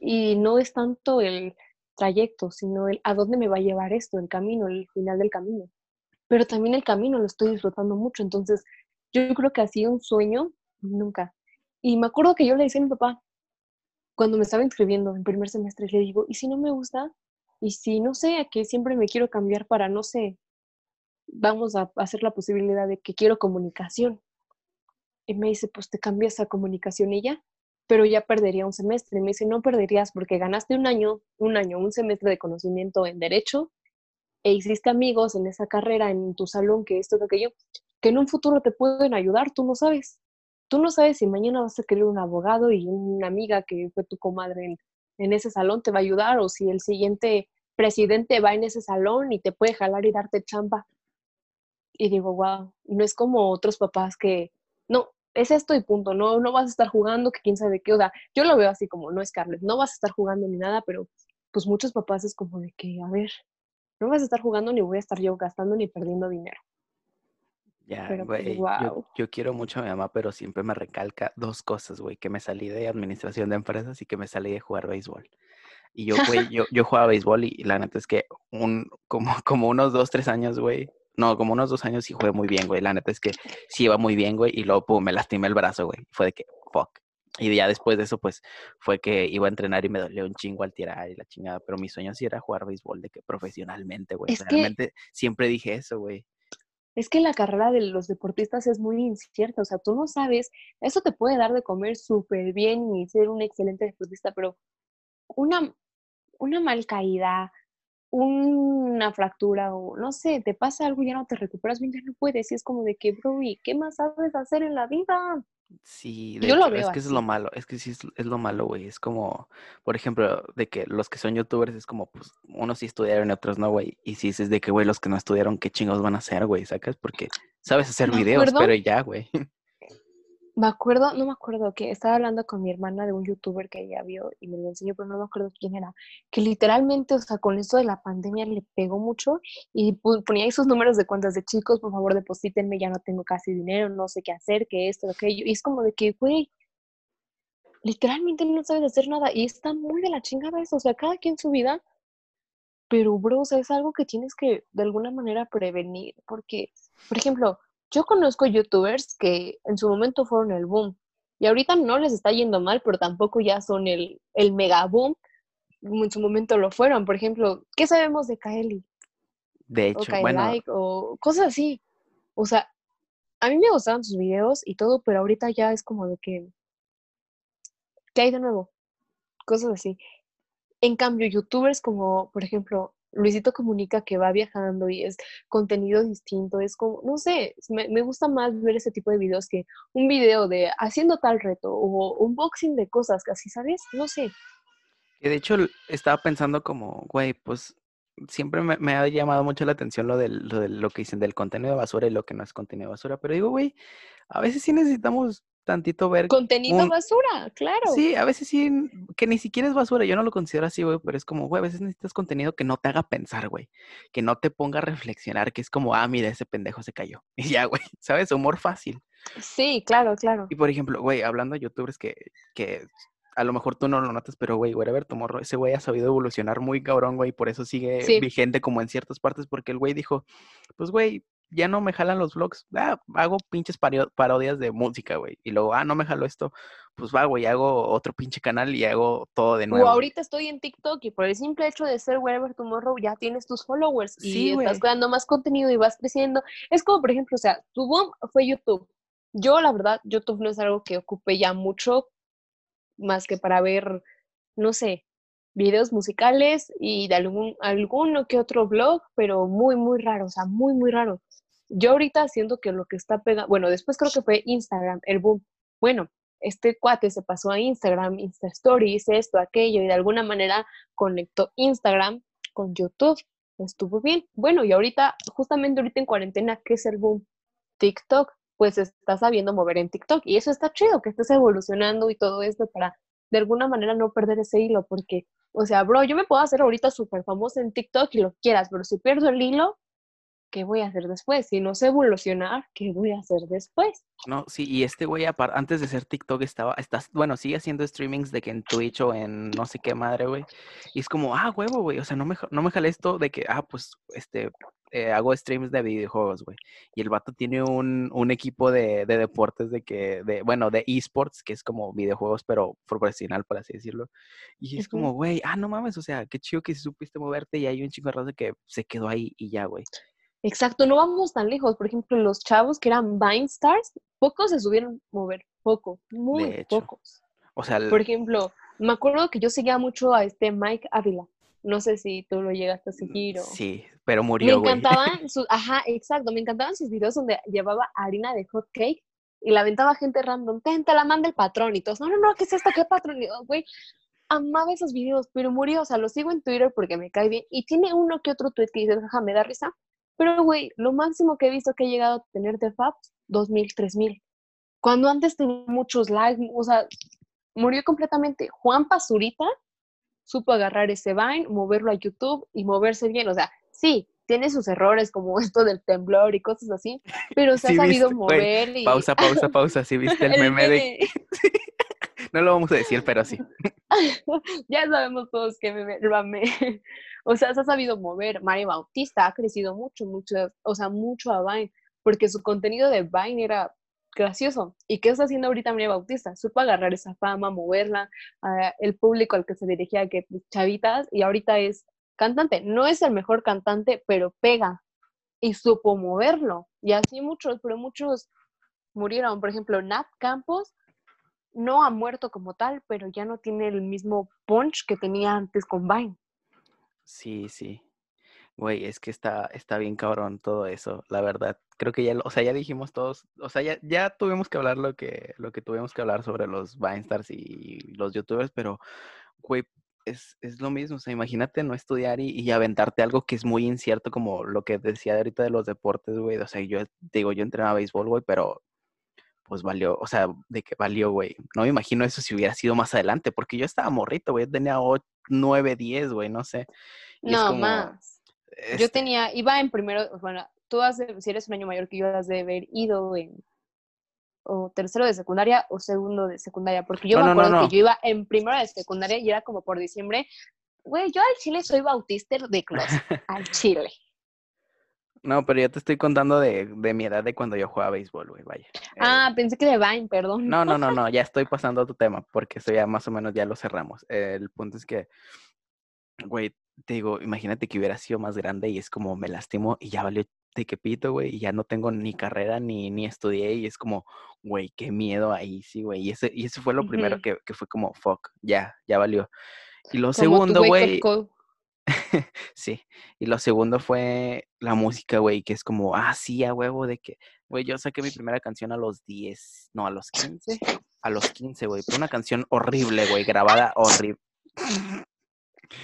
y no es tanto el trayecto, sino el a dónde me va a llevar esto, el camino, el final del camino. Pero también el camino lo estoy disfrutando mucho, entonces yo creo que así un sueño, nunca. Y me acuerdo que yo le decía a mi papá, cuando me estaba inscribiendo en primer semestre, le digo, ¿y si no me gusta? Y si no sé, que siempre me quiero cambiar para, no sé, vamos a hacer la posibilidad de que quiero comunicación. Y me dice, pues te cambias a comunicación y ya, pero ya perdería un semestre. Y me dice, no perderías porque ganaste un año, un año, un semestre de conocimiento en derecho e hiciste amigos en esa carrera, en tu salón, que esto, que aquello, que en un futuro te pueden ayudar, tú no sabes. Tú no sabes si mañana vas a querer un abogado y una amiga que fue tu comadre en, en ese salón te va a ayudar o si el siguiente presidente va en ese salón y te puede jalar y darte chamba y digo, wow, no es como otros papás que, no, es esto y punto, no, no vas a estar jugando, que quién sabe qué, o sea, yo lo veo así como, no es Scarlett, no vas a estar jugando ni nada, pero pues muchos papás es como de que, a ver, no vas a estar jugando ni voy a estar yo gastando ni perdiendo dinero. Ya, pues, güey, yo, guau. yo quiero mucho a mi mamá, pero siempre me recalca dos cosas, güey, que me salí de administración de empresas y que me salí de jugar béisbol. Y yo, güey, yo, yo jugaba béisbol y, la neta es que un, como, como unos dos, tres años, güey, no, como unos dos años sí jugué muy bien, güey. La neta es que sí iba muy bien, güey. Y luego, pum, me lastimé el brazo, güey. Fue de que, fuck. Y ya después de eso, pues, fue que iba a entrenar y me dolió un chingo al tirar y la chingada. Pero mi sueño sí era jugar béisbol de que profesionalmente, güey. Que- Realmente siempre dije eso, güey. Es que la carrera de los deportistas es muy incierta, o sea, tú no sabes, eso te puede dar de comer súper bien y ser un excelente deportista, pero una, una mal caída, una fractura o no sé, te pasa algo y ya no te recuperas bien, ya no puedes, y es como de que, bro, ¿y qué más sabes hacer en la vida? Sí, de Yo lo hecho, veo es que eso es lo malo, es que sí es, es lo malo, güey. Es como, por ejemplo, de que los que son youtubers es como, pues, unos sí estudiaron y otros no, güey. Y si dices de que, güey, los que no estudiaron, ¿qué chingados van a hacer, güey? ¿Sacas? Porque sabes hacer videos, pero ya, güey. Me acuerdo, no me acuerdo, que estaba hablando con mi hermana de un youtuber que ella vio y me lo enseñó, pero no me acuerdo quién era, que literalmente, o sea, con esto de la pandemia le pegó mucho y ponía ahí sus números de cuentas de chicos, por favor deposítenme, ya no tengo casi dinero, no sé qué hacer, que esto, que aquello, y es como de que, güey, literalmente no sabes hacer nada y está muy de la chingada eso, o sea, cada quien su vida, pero bro, o sea, es algo que tienes que de alguna manera prevenir, porque, por ejemplo, yo conozco youtubers que en su momento fueron el boom y ahorita no les está yendo mal, pero tampoco ya son el, el mega boom, como en su momento lo fueron, por ejemplo, ¿qué sabemos de Kaeli? De O hecho, bueno, Kaelike o cosas así, o sea, a mí me gustaban sus videos y todo, pero ahorita ya es como de que, ¿qué hay de nuevo? Cosas así. En cambio, youtubers como, por ejemplo, Luisito Comunica que va viajando y es contenido distinto, es como, no sé, me, gusta más ver ese tipo de videos que un video de haciendo tal reto o unboxing de cosas, casi, ¿sabes? No sé. de hecho estaba pensando como, güey, pues siempre me, ha llamado mucho la atención lo, del, lo, lo que dicen del contenido de basura y lo que no es contenido de basura. Pero digo, güey, a veces sí necesitamos tantito ver Contenido un- basura, claro. Sí, a veces sí, que ni siquiera es basura, yo no lo considero así, güey, pero es como, güey, a veces necesitas contenido que no te haga pensar, güey, que no te ponga a reflexionar, que es como, ah, mira, ese pendejo se cayó. Y ya, güey, ¿sabes? Humor fácil. Sí, claro, claro. Y por ejemplo, güey, hablando de youtubers que, que a lo mejor tú no lo notas, pero güey, Wherever Tomorrow, ese güey ha sabido evolucionar muy cabrón, güey, por eso sigue Sí. vigente como en ciertas partes, porque el güey dijo, pues, güey, ya no me jalan los vlogs, ah, hago pinches parodias de música, güey, y luego, ah, no me jaló esto, pues va, güey, hago otro pinche canal y hago todo de nuevo. O ahorita estoy en TikTok y por el simple hecho de ser Wherever Tomorrow ya tienes tus followers y Sí, estás creando más contenido y vas creciendo. Es como, por ejemplo, o sea, tu boom fue YouTube. Yo, la verdad, YouTube no es algo que ocupe ya mucho más que para ver, no sé, videos musicales y de algún, alguno que otro blog, pero muy, muy raro, o sea, muy, muy raro. Yo ahorita siento que lo que está pegando, bueno, después creo que fue Instagram, el boom. Bueno, este cuate se pasó a Instagram, Insta Stories, esto, aquello, y de alguna manera conectó Instagram con YouTube. Estuvo bien. Bueno, y ahorita, justamente ahorita en cuarentena, ¿qué es el boom? TikTok, pues está sabiendo mover en TikTok. Y eso está chido, que estés evolucionando y todo esto para de alguna manera no perder ese hilo, porque, o sea, bro, yo me puedo hacer ahorita súper famosa en TikTok y lo quieras, pero si pierdo el hilo, ¿qué voy a hacer después? Si no sé evolucionar, ¿qué voy a hacer después? No, sí, y este güey, antes de ser TikTok, estaba, estás, bueno, sigue haciendo streamings de que en Twitch o en no sé qué madre, güey. Y es como, ah, huevo, güey. O sea, no me, no me jale esto de que, ah, pues, este, eh, hago streams de videojuegos, güey. Y el vato tiene un, un equipo de, de deportes de que, de, bueno, de esports, que es como videojuegos, pero profesional, por así decirlo. Y es como, güey, ah, no mames, o sea, qué chido que sí supiste moverte y hay un chico de raza que se quedó ahí y ya, güey. Exacto, no vamos tan lejos. Por ejemplo, los chavos que eran Vine Stars, pocos se subieron a mover, poco, muy pocos. O sea, el- Por ejemplo, me acuerdo que yo seguía mucho a este Mike Ávila. No sé si tú lo llegaste a seguir o... sí, pero Me murió, güey. encantaban sus, ajá, exacto, me encantaban sus videos donde llevaba harina de hot cake y la aventaba gente random, ten, te la manda el patrón y todos, no, no, no, ¿qué es esto? ¿Qué patrón? Güey, amaba esos videos, pero murió, o sea, lo sigo en Twitter porque me cae bien y tiene uno que otro tweet que dices, jaja, me da risa, pero güey, lo máximo que he visto que he llegado a tener de Fabs, 2000, 3000. Cuando antes tenía muchos likes, o sea, murió completamente. Juan Pazurita supo agarrar ese Vine, moverlo a YouTube y moverse bien. O sea, sí, tiene sus errores como esto del temblor y cosas así, pero se Sí, ha sabido viste, mover y... Pausa, pausa, pausa. ¿Sí viste el, el meme de.? No lo vamos a decir, pero sí. ya sabemos todos que me lo amé. O sea, se ha sabido mover. Mario Bautista ha crecido mucho, mucho, o sea, mucho a Vine, porque su contenido de Vine era gracioso. ¿Y qué está haciendo ahorita Mario Bautista? Supo agarrar esa fama, moverla, el público al que se dirigía, que chavitas, y ahorita es cantante. No es el mejor cantante, pero pega. Y supo moverlo. Y así muchos, pero muchos murieron. Por ejemplo, Nat Campos no ha muerto como tal, pero ya no tiene el mismo punch que tenía antes con Vine. Sí, sí. Güey, es que está, está bien cabrón todo eso, la verdad. Creo que ya, o sea, ya dijimos todos, o sea, ya, ya tuvimos que hablar lo que, lo que tuvimos que hablar sobre los Vinestars y los youtubers, pero, güey, es, es lo mismo. O sea, imagínate no estudiar y, y aventarte algo que es muy incierto, como lo que decía ahorita de los deportes, güey. O sea, yo digo, yo entrenaba béisbol, güey, pero pues valió, o sea, de que valió, güey. No me imagino eso si hubiera sido más adelante, porque yo estaba morrito, güey. Tenía 9, 10, güey, no sé. Y No, como, más. Yo este, tenía, iba en primero, bueno, tú has de- si eres un año mayor que yo, has de haber ido en o tercero de secundaria o segundo de secundaria, porque yo No, me no, acuerdo no. que yo iba en primero de secundaria y era como por diciembre, güey, yo al chile soy bautister de closet, al chile. No, pero yo te estoy contando de, de mi edad de cuando yo jugaba béisbol, güey, vaya. Eh, Ah, pensé que de Vine, perdón. No, no, no, no, ya estoy pasando a tu tema, porque eso ya más o menos ya lo cerramos. Eh, el punto es que, güey, te digo, imagínate que hubiera sido más grande y es como me lastimo y ya valió de que pito, güey, y ya no tengo ni carrera ni, ni estudié y es como, güey, qué miedo ahí, sí, güey. Y ese, y ese fue lo primero Ujú. que, que fue como, fuck, ya, ya valió. Y lo Como segundo, güey. Sí, y lo segundo fue la música, güey, que es como, ah, sí, a huevo, de que, güey, yo saqué mi primera canción a los 10, no, a los 15, a los 15, güey, fue una canción horrible, güey, grabada horrible,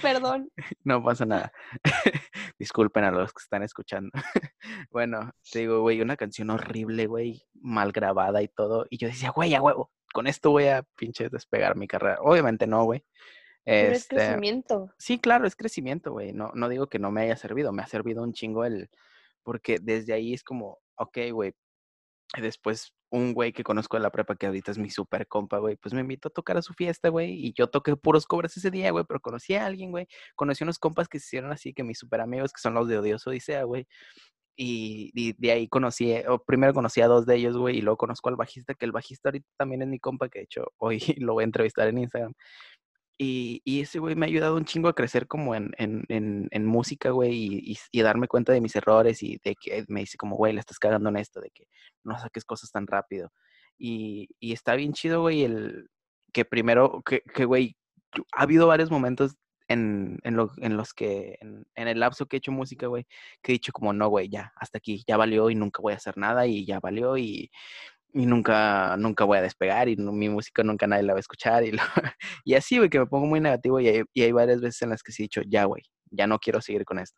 Perdón. no pasa nada, disculpen a los que están escuchando, bueno, te digo, güey, una canción horrible, güey, mal grabada y todo, y yo decía, güey, a huevo, con esto voy a pinche despegar mi carrera, obviamente no, güey, Pero es este, crecimiento. Sí, claro, es crecimiento, güey. No, no digo que no me haya servido, me ha servido un chingo el, porque desde ahí es como, ok, güey. Después un güey que conozco de la prepa, que ahorita es mi super compa, güey, pues me invitó a tocar a su fiesta, güey, y yo toqué puros cobras ese día, güey, pero conocí a alguien, güey. Conocí unos compas que se hicieron así, que mis super amigos, que son los de Odioso Odisea, güey. Y, y de ahí conocí, eh, o primero conocí a dos de ellos, güey, y luego conozco al bajista, que el bajista ahorita también es mi compa, que de hecho hoy lo voy a entrevistar en Instagram. Y, ese güey me ha ayudado un chingo a crecer como en, en, en, música, güey, y, y, y darme cuenta de mis errores y de que me dice como, güey, le estás cagando en esto, de que no saques cosas tan rápido. Y, está bien chido, güey, el que primero, que, que güey, ha habido varios momentos en, en, lo- en los que, en, en el lapso que he hecho música, güey, que he dicho como, no, güey, ya, hasta aquí, ya valió y nunca voy a hacer nada y ya valió y, y nunca, nunca voy a despegar y mi música nunca nadie la va a escuchar y, lo- y así, güey, que me pongo muy negativo y hay, y hay varias veces en las que sí he dicho, ya, güey, ya no quiero seguir con esto.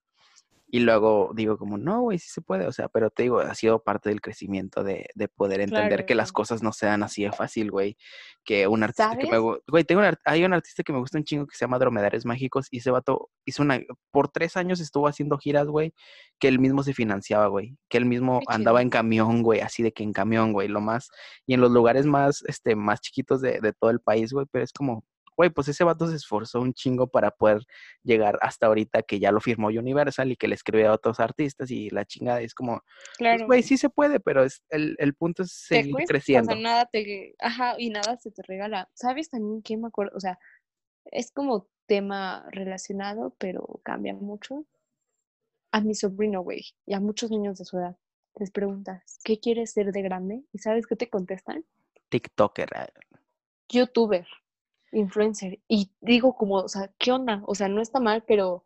Y luego digo como, no, güey, sí se puede, o sea, pero te digo, ha sido parte del crecimiento de, de poder entender que las cosas no se dan así de fácil, güey. Que un artista que me... Güey, tengo un hay un artista que me gusta un chingo que se llama Dromedarios Mágicos y ese vato hizo una... Por tres años estuvo haciendo giras, güey, que él mismo se financiaba, güey. Que él mismo andaba en camión, güey, así de que en camión, güey, lo más... Y en los lugares más, este, más chiquitos de, de todo el país, güey, pero es como... Güey, pues ese vato se esforzó un chingo para poder llegar hasta ahorita que ya lo firmó Universal y que le escribe a otros artistas y la chingada es como, pues, Claro. güey, sí se puede, pero es, el, el punto es seguir cuesta, creciendo. o sea, nada te, ajá, y nada se te regala. ¿Sabes también qué me acuerdo? O sea, es como tema relacionado, pero cambia mucho. A mi sobrino, güey, y a muchos niños de su edad, les preguntas, ¿qué quieres ser de grande? ¿Y sabes qué te contestan? TikToker. ah, youtuber, influencer. Y digo como, o sea, ¿qué onda? O sea, no está mal, pero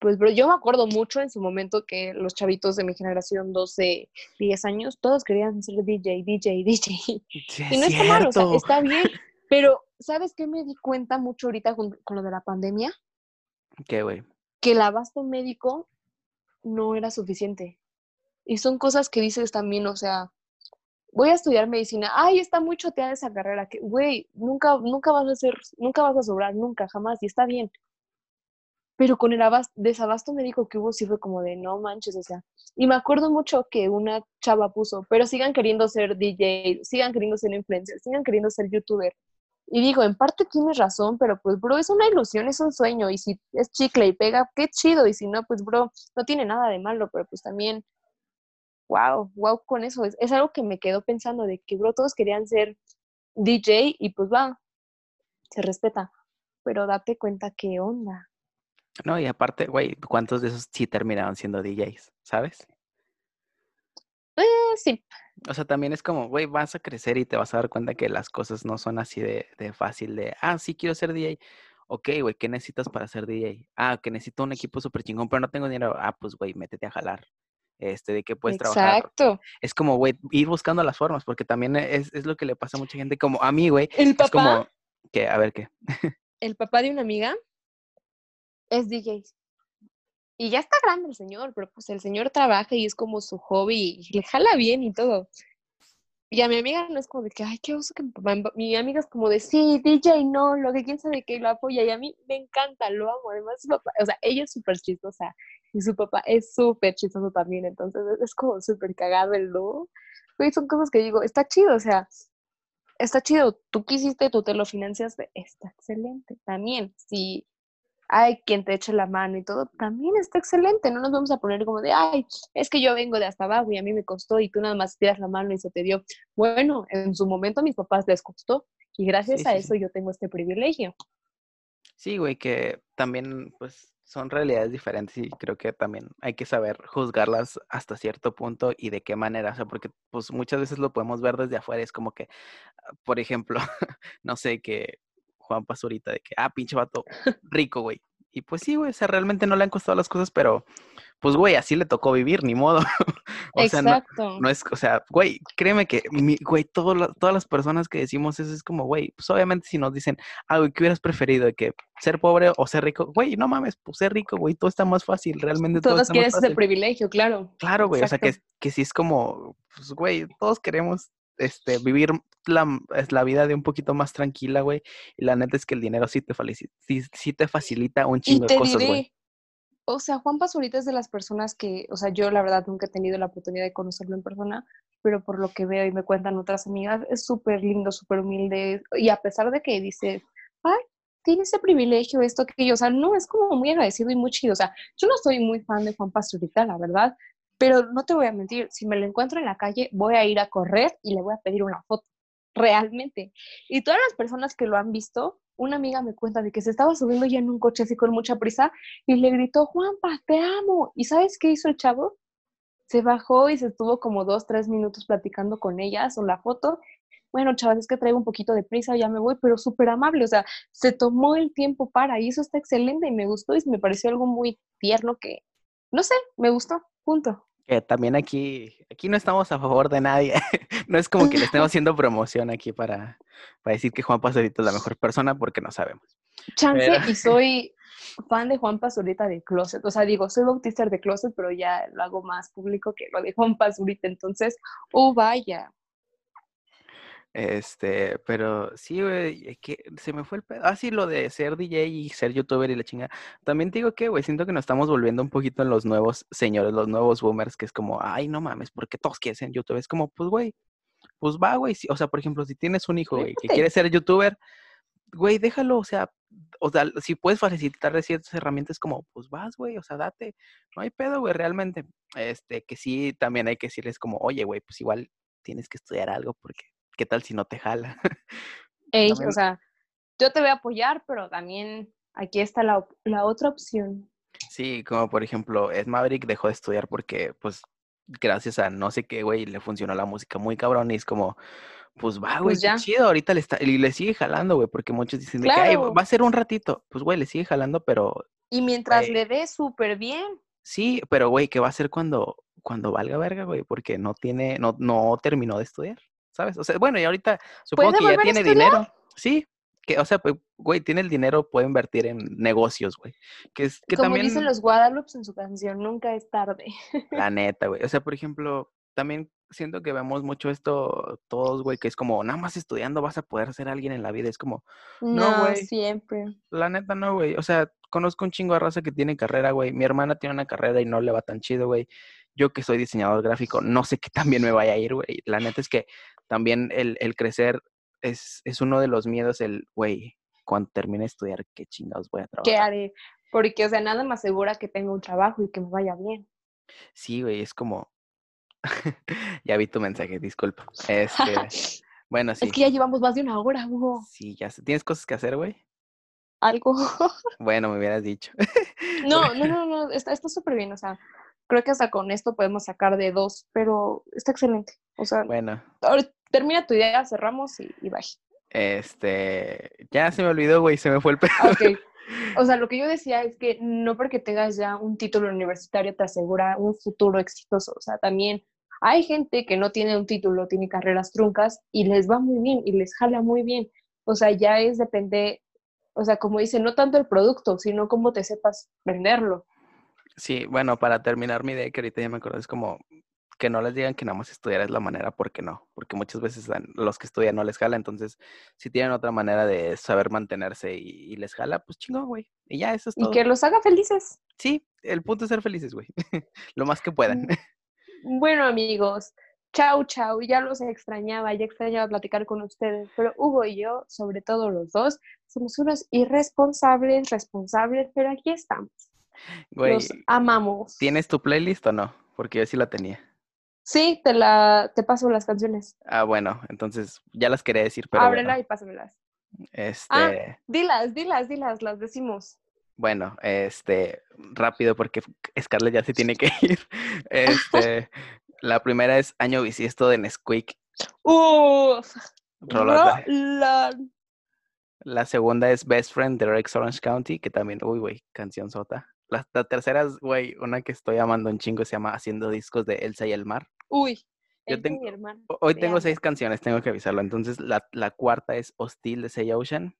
pues, bro, yo me acuerdo mucho en su momento que los chavitos de mi generación, 12, 10 años, todos querían ser DJ, DJ, DJ. Sí, Y no es está mal, o sea, está bien. Pero, ¿sabes qué me di cuenta mucho ahorita con, con lo de la pandemia? ¿Qué, güey? Que el abasto médico no era suficiente. Y son cosas que dices también, o sea, voy a estudiar medicina. Ay, está muy choteada esa carrera. Que, güey, nunca, nunca vas a ser, nunca vas a sobrar, nunca, jamás. Y está bien. Pero con el abas- desabasto médico que hubo, sí fue como de no manches, o sea. Y me acuerdo mucho que una chava puso, pero sigan queriendo ser DJ, sigan queriendo ser influencer, sigan queriendo ser youtuber. Y digo, en parte tienes razón, pero pues, bro, es una ilusión, es un sueño. Y si es chicle y pega, qué chido. Y si no, pues, bro, no tiene nada de malo, pero pues también, wow, wow con eso. Es, es algo que me quedó pensando de que, bro, todos querían ser DJ y pues va, se respeta. Pero date cuenta qué onda. No, y aparte, güey, ¿cuántos de esos sí terminaron siendo DJs? ¿Sabes? Eh, sí, O sea, también es como, güey, vas a crecer y te vas a dar cuenta que las cosas no son así de, de fácil, de, ah, sí quiero ser DJ. Ok, güey, ¿qué necesitas para ser DJ? Ah, que necesito un equipo súper chingón, pero no tengo dinero. Ah, pues, güey, métete a jalar. Este, de que puedes trabajar. exacto. Es como, güey, ir buscando las formas, porque también es, es lo que le pasa a mucha gente, como a mí, güey, El es papá, como, que, a ver, ¿qué? el papá de una amiga es DJ. Y ya está grande el señor, pero pues el señor trabaja y es como su hobby y le jala bien y todo. Y a mi amiga no es como de que, ay, qué oso que mi papá. Mi amiga es como de, sí, DJ, no, lo que quién sabe que lo apoya. Y a mí me encanta, lo amo. Además, su papá, o sea, ella es súper chistosa y su papá es súper chistoso también. Entonces es- como súper cagado el. Güey, son cosas que digo, está chido, o sea, está chido. Tú quisiste, tú te lo financiaste, está excelente. También, si hay quien te eche la mano y todo, también está excelente. No nos vamos a poner como de, ay, es que yo vengo de hasta abajo y a mí me costó y tú nada más tiras la mano y se te dio. Bueno, en su momento a mis papás les costó y gracias Sí, a sí, eso sí. yo tengo este privilegio. Sí, güey, que también, pues, son realidades diferentes y creo que también hay que saber juzgarlas hasta cierto punto y de qué manera, o sea, porque, pues, muchas veces lo podemos ver desde afuera, es como que, ah, por ejemplo, no sé, que Juan pasó ahorita de que, ah, pinche vato rico, güey. Y pues sí, güey, o sea, realmente no le han costado las cosas, pero, pues, güey, así le tocó vivir, ni modo. o sea, no, Exacto. no es, o sea, güey, créeme que, mi- güey, todo la- todas las personas que decimos eso es como, güey, pues obviamente si nos dicen, ah, güey, ¿qué hubieras preferido? ¿De que ser pobre o ser rico? Güey, no mames, pues ser rico, güey, todo está más fácil, realmente todo Todos está más quieren ese privilegio, claro. Claro, güey, o sea, que, que sí es como, pues, güey, todos queremos, este, vivir la, es la vida de un poquito más tranquila, güey, y la neta es que el dinero sí te, sí, sí te facilita un chingo de cosas, güey. o sea, Juan Pazurita es de las personas que, o sea, yo la verdad nunca he tenido la oportunidad de conocerlo en persona, pero por lo que veo y me cuentan otras amigas, es súper lindo, súper humilde, y a pesar de que dice, ay, tiene ese privilegio, esto, aquello, o sea, no, es como muy agradecido y muy chido, o sea, yo no soy muy fan de Juan Pazurita, la verdad, pero no te voy a mentir, si me lo encuentro en la calle, voy a ir a correr y le voy a pedir una foto, realmente. Y todas las personas que lo han visto, una amiga me cuenta de que se estaba subiendo ya en un coche así con mucha prisa y le gritó, Juanpa, te amo. ¿Y sabes qué hizo el chavo? Se bajó y se estuvo como dos, tres minutos platicando con ellas o la foto. Bueno, chavas, es que traigo un poquito de prisa, ya me voy, pero súper amable, o sea, se tomó el tiempo para y eso está excelente y me gustó y me pareció algo muy tierno que, no sé, me gustó, punto. Que también aquí, aquí no estamos a favor de nadie. no es como que le estemos haciendo promoción aquí para, para decir que Juan Pazurito es la mejor persona porque no sabemos. Chance Pero- y soy fan de Juan Pazurita de Closet. O sea, digo, soy bautista de Closet, pero ya lo hago más público que lo de Juan Pazurita. Entonces, oh, vaya. Este, pero sí, güey, que se me fue el pedo. Ah, sí, lo de ser DJ y ser youtuber y la chingada. También te digo que, güey, siento que nos estamos volviendo un poquito en los nuevos señores, los nuevos boomers, que es como, ay, no mames, porque todos quieren ser youtuber. Es como, pues, güey, pues va, güey. o sea, por ejemplo, si tienes un hijo, güey, que quiere ser youtuber, güey, déjalo, o sea, o sea, si puedes facilitarle ciertas herramientas como, pues vas, güey, o sea, date, no hay pedo, güey, realmente. Este, que sí, también hay que decirles como, oye, güey, pues igual tienes que estudiar algo, porque, ¿qué tal si no te jala? Ey, o sea, yo te voy a apoyar, pero también aquí está la, la otra opción. Sí, como por ejemplo, Ed Maverick dejó de estudiar porque, pues, gracias a no sé qué, güey, le funcionó la música muy cabrón y es como, pues va, güey, Pues qué chido, ahorita le está, y le sigue jalando, güey, porque muchos dicen que, "Ay, va a ser un ratito, pues, güey, le sigue jalando, pero Y mientras le dé súper bien, sí, pero, güey, ¿qué va a hacer cuando, cuando valga verga, güey? Porque no tiene, no, no terminó de estudiar, ¿sabes? O sea, bueno, y ahorita supongo ¿Puede que ya tiene dinero, sí, que, o sea, pues, güey, tiene el dinero, puede invertir en negocios, güey, que es, que como también... dicen los Guadalupe en su canción, nunca es tarde. La neta, güey. O sea, por ejemplo, también siento que vemos mucho esto todos, güey, que es como, nada más estudiando vas a poder ser alguien en la vida. Es como, No, No, güey. siempre. la neta no, güey. O sea, conozco un chingo de raza que tiene carrera, güey. Mi hermana tiene una carrera y no le va tan chido, güey. Yo que soy diseñador gráfico, no sé qué también me vaya a ir, güey. La neta es que también el, el crecer es, es uno de los miedos, el, güey, cuando termine de estudiar, qué chingados voy a ¿Qué trabajar. haré? Porque, o sea, nada me asegura que tenga un trabajo y que me vaya bien. Sí, güey, es como... ya vi tu mensaje, disculpa. Este, bueno, sí. Es que ya llevamos más de una hora, Hugo. Sí, ya sé. ¿Tienes cosas que hacer, güey? Algo. Bueno, me hubieras dicho. No, no, no, no, está está súper bien. O sea, creo que hasta con esto podemos sacar de dos, pero está excelente. O sea, Bueno, termina tu idea, cerramos y, y bye. este, ya se me olvidó, güey, se me fue el pedo. Ah, Ok. O sea, lo que yo decía es que no porque tengas ya un título universitario te asegura un futuro exitoso. O sea, también hay gente que no tiene un título, tiene carreras truncas y les va muy bien y les jala muy bien. O sea, ya es depende, o sea, como dice, no tanto el producto, sino cómo te sepas venderlo. Sí, bueno, para terminar mi idea, que ahorita ya me acuerdo, es como que no les digan que nada más estudiar es la manera, porque no, porque muchas veces los que estudian no les jala, entonces si tienen otra manera de saber mantenerse y, y les jala, pues chingón, güey. Y ya, eso es Y que los haga felices. Sí, el punto es ser felices, güey. Lo más que puedan. Bueno, amigos, chau, chau. Ya los extrañaba, ya extrañaba platicar con ustedes, pero Hugo y yo, sobre todo los dos, somos unos irresponsables, responsables, pero aquí estamos. Güey, Los amamos. ¿tienes tu playlist o no? Porque yo sí la tenía. Sí, te la te paso las canciones. Ah, bueno, entonces ya las quería decir, pero Ábrela bueno, y pásamelas. este, Dilas, dilas, dilas, las decimos. bueno, este, rápido porque Scarlett ya se tiene que ir. Este, la primera es Año Bisiesto de Nesquik. Uf, Rolota. Roland. La segunda es Best Friend de Rex Orange County, que también, uy, güey, canción sota. La, la tercera es, güey, una que estoy amando un chingo, se llama Haciendo Discos de Elsa y el Mar. Uy, Yo tengo- Hoy te tengo seis canciones, tengo que avisarlo. Entonces, la, la cuarta es Hostil de Say Ocean.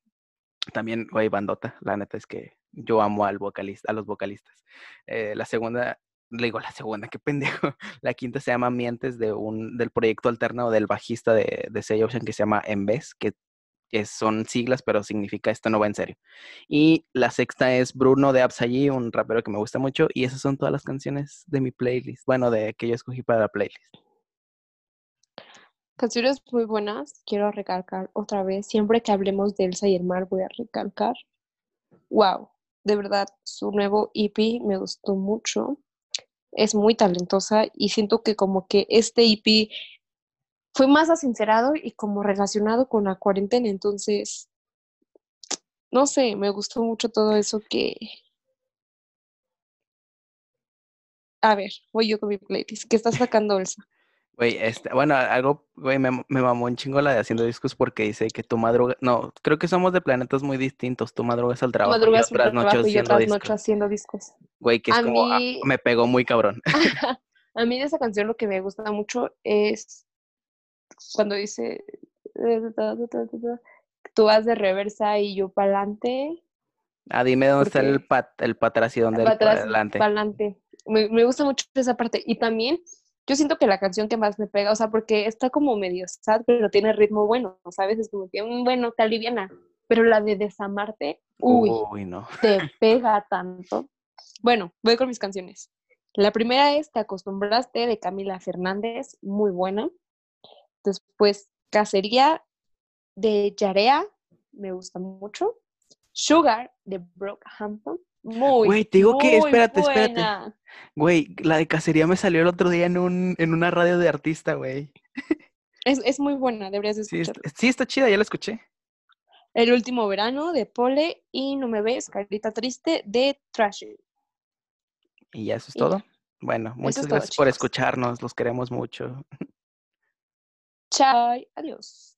También, güey, bandota. La neta es que yo amo al vocalista, a los vocalistas. Eh, la segunda, le digo la segunda, qué pendejo. La quinta se llama Mientes de un, del proyecto alterno del bajista de, de Say Ocean que se llama En Vez, que es- son siglas, pero significa esto no va en serio. Y la sexta es Bruno de Absayi, un rapero que me gusta mucho. Y esas son todas las canciones de mi playlist. Bueno, de que yo escogí para la playlist. Canciones muy buenas, quiero recalcar otra vez, siempre que hablemos de Elsa y el mar voy a recalcar, wow, de verdad, su nuevo EP me gustó mucho, es muy talentosa y siento que como que este EP fue más asincerado y como relacionado con la cuarentena, entonces, no sé, me gustó mucho todo eso que... A ver, voy yo con mi playlist, ¿qué está sacando Elsa? Güey, este, bueno, algo, güey, me, me mamó un chingo la de haciendo discos porque dice que tu madruga, no, creo que somos de planetas muy distintos, tu madrugas al trabajo Madrugas y otras noches haciendo discos. noches haciendo discos. Güey, que es A como, ah, me pegó muy cabrón. A mí de esa canción lo que me gusta mucho es cuando dice tú vas de reversa y yo para adelante. Ah, dime dónde está el pat, el patracidón del para por atrás, adelante. para adelante. Me, me gusta mucho esa parte. Y también, yo siento que la canción que más me pega, o sea, porque está como medio sad, pero tiene ritmo bueno, ¿sabes? Es como que, bueno, te aliviana. Pero la de Desamarte, uy, Uy, no. te pega tanto. Bueno, voy con mis canciones. La primera es Te acostumbraste de Camila Fernández, muy buena. Después, Cacería de Yarea, me gusta mucho. Sugar de Brockhampton, muy Güey, te digo que- muy espérate, espérate. buena. Güey, la de cacería me salió el otro día en un, en una radio de artista, güey. Es, es muy buena, deberías Sí, escucharla. está, sí, está chida, ya la escuché. El último verano de Pole y No me ves, Carita Triste de Trashy. Y ya eso es Y ya. todo. Bueno, muchas es todo, gracias por escucharnos, los queremos mucho. Chao, adiós.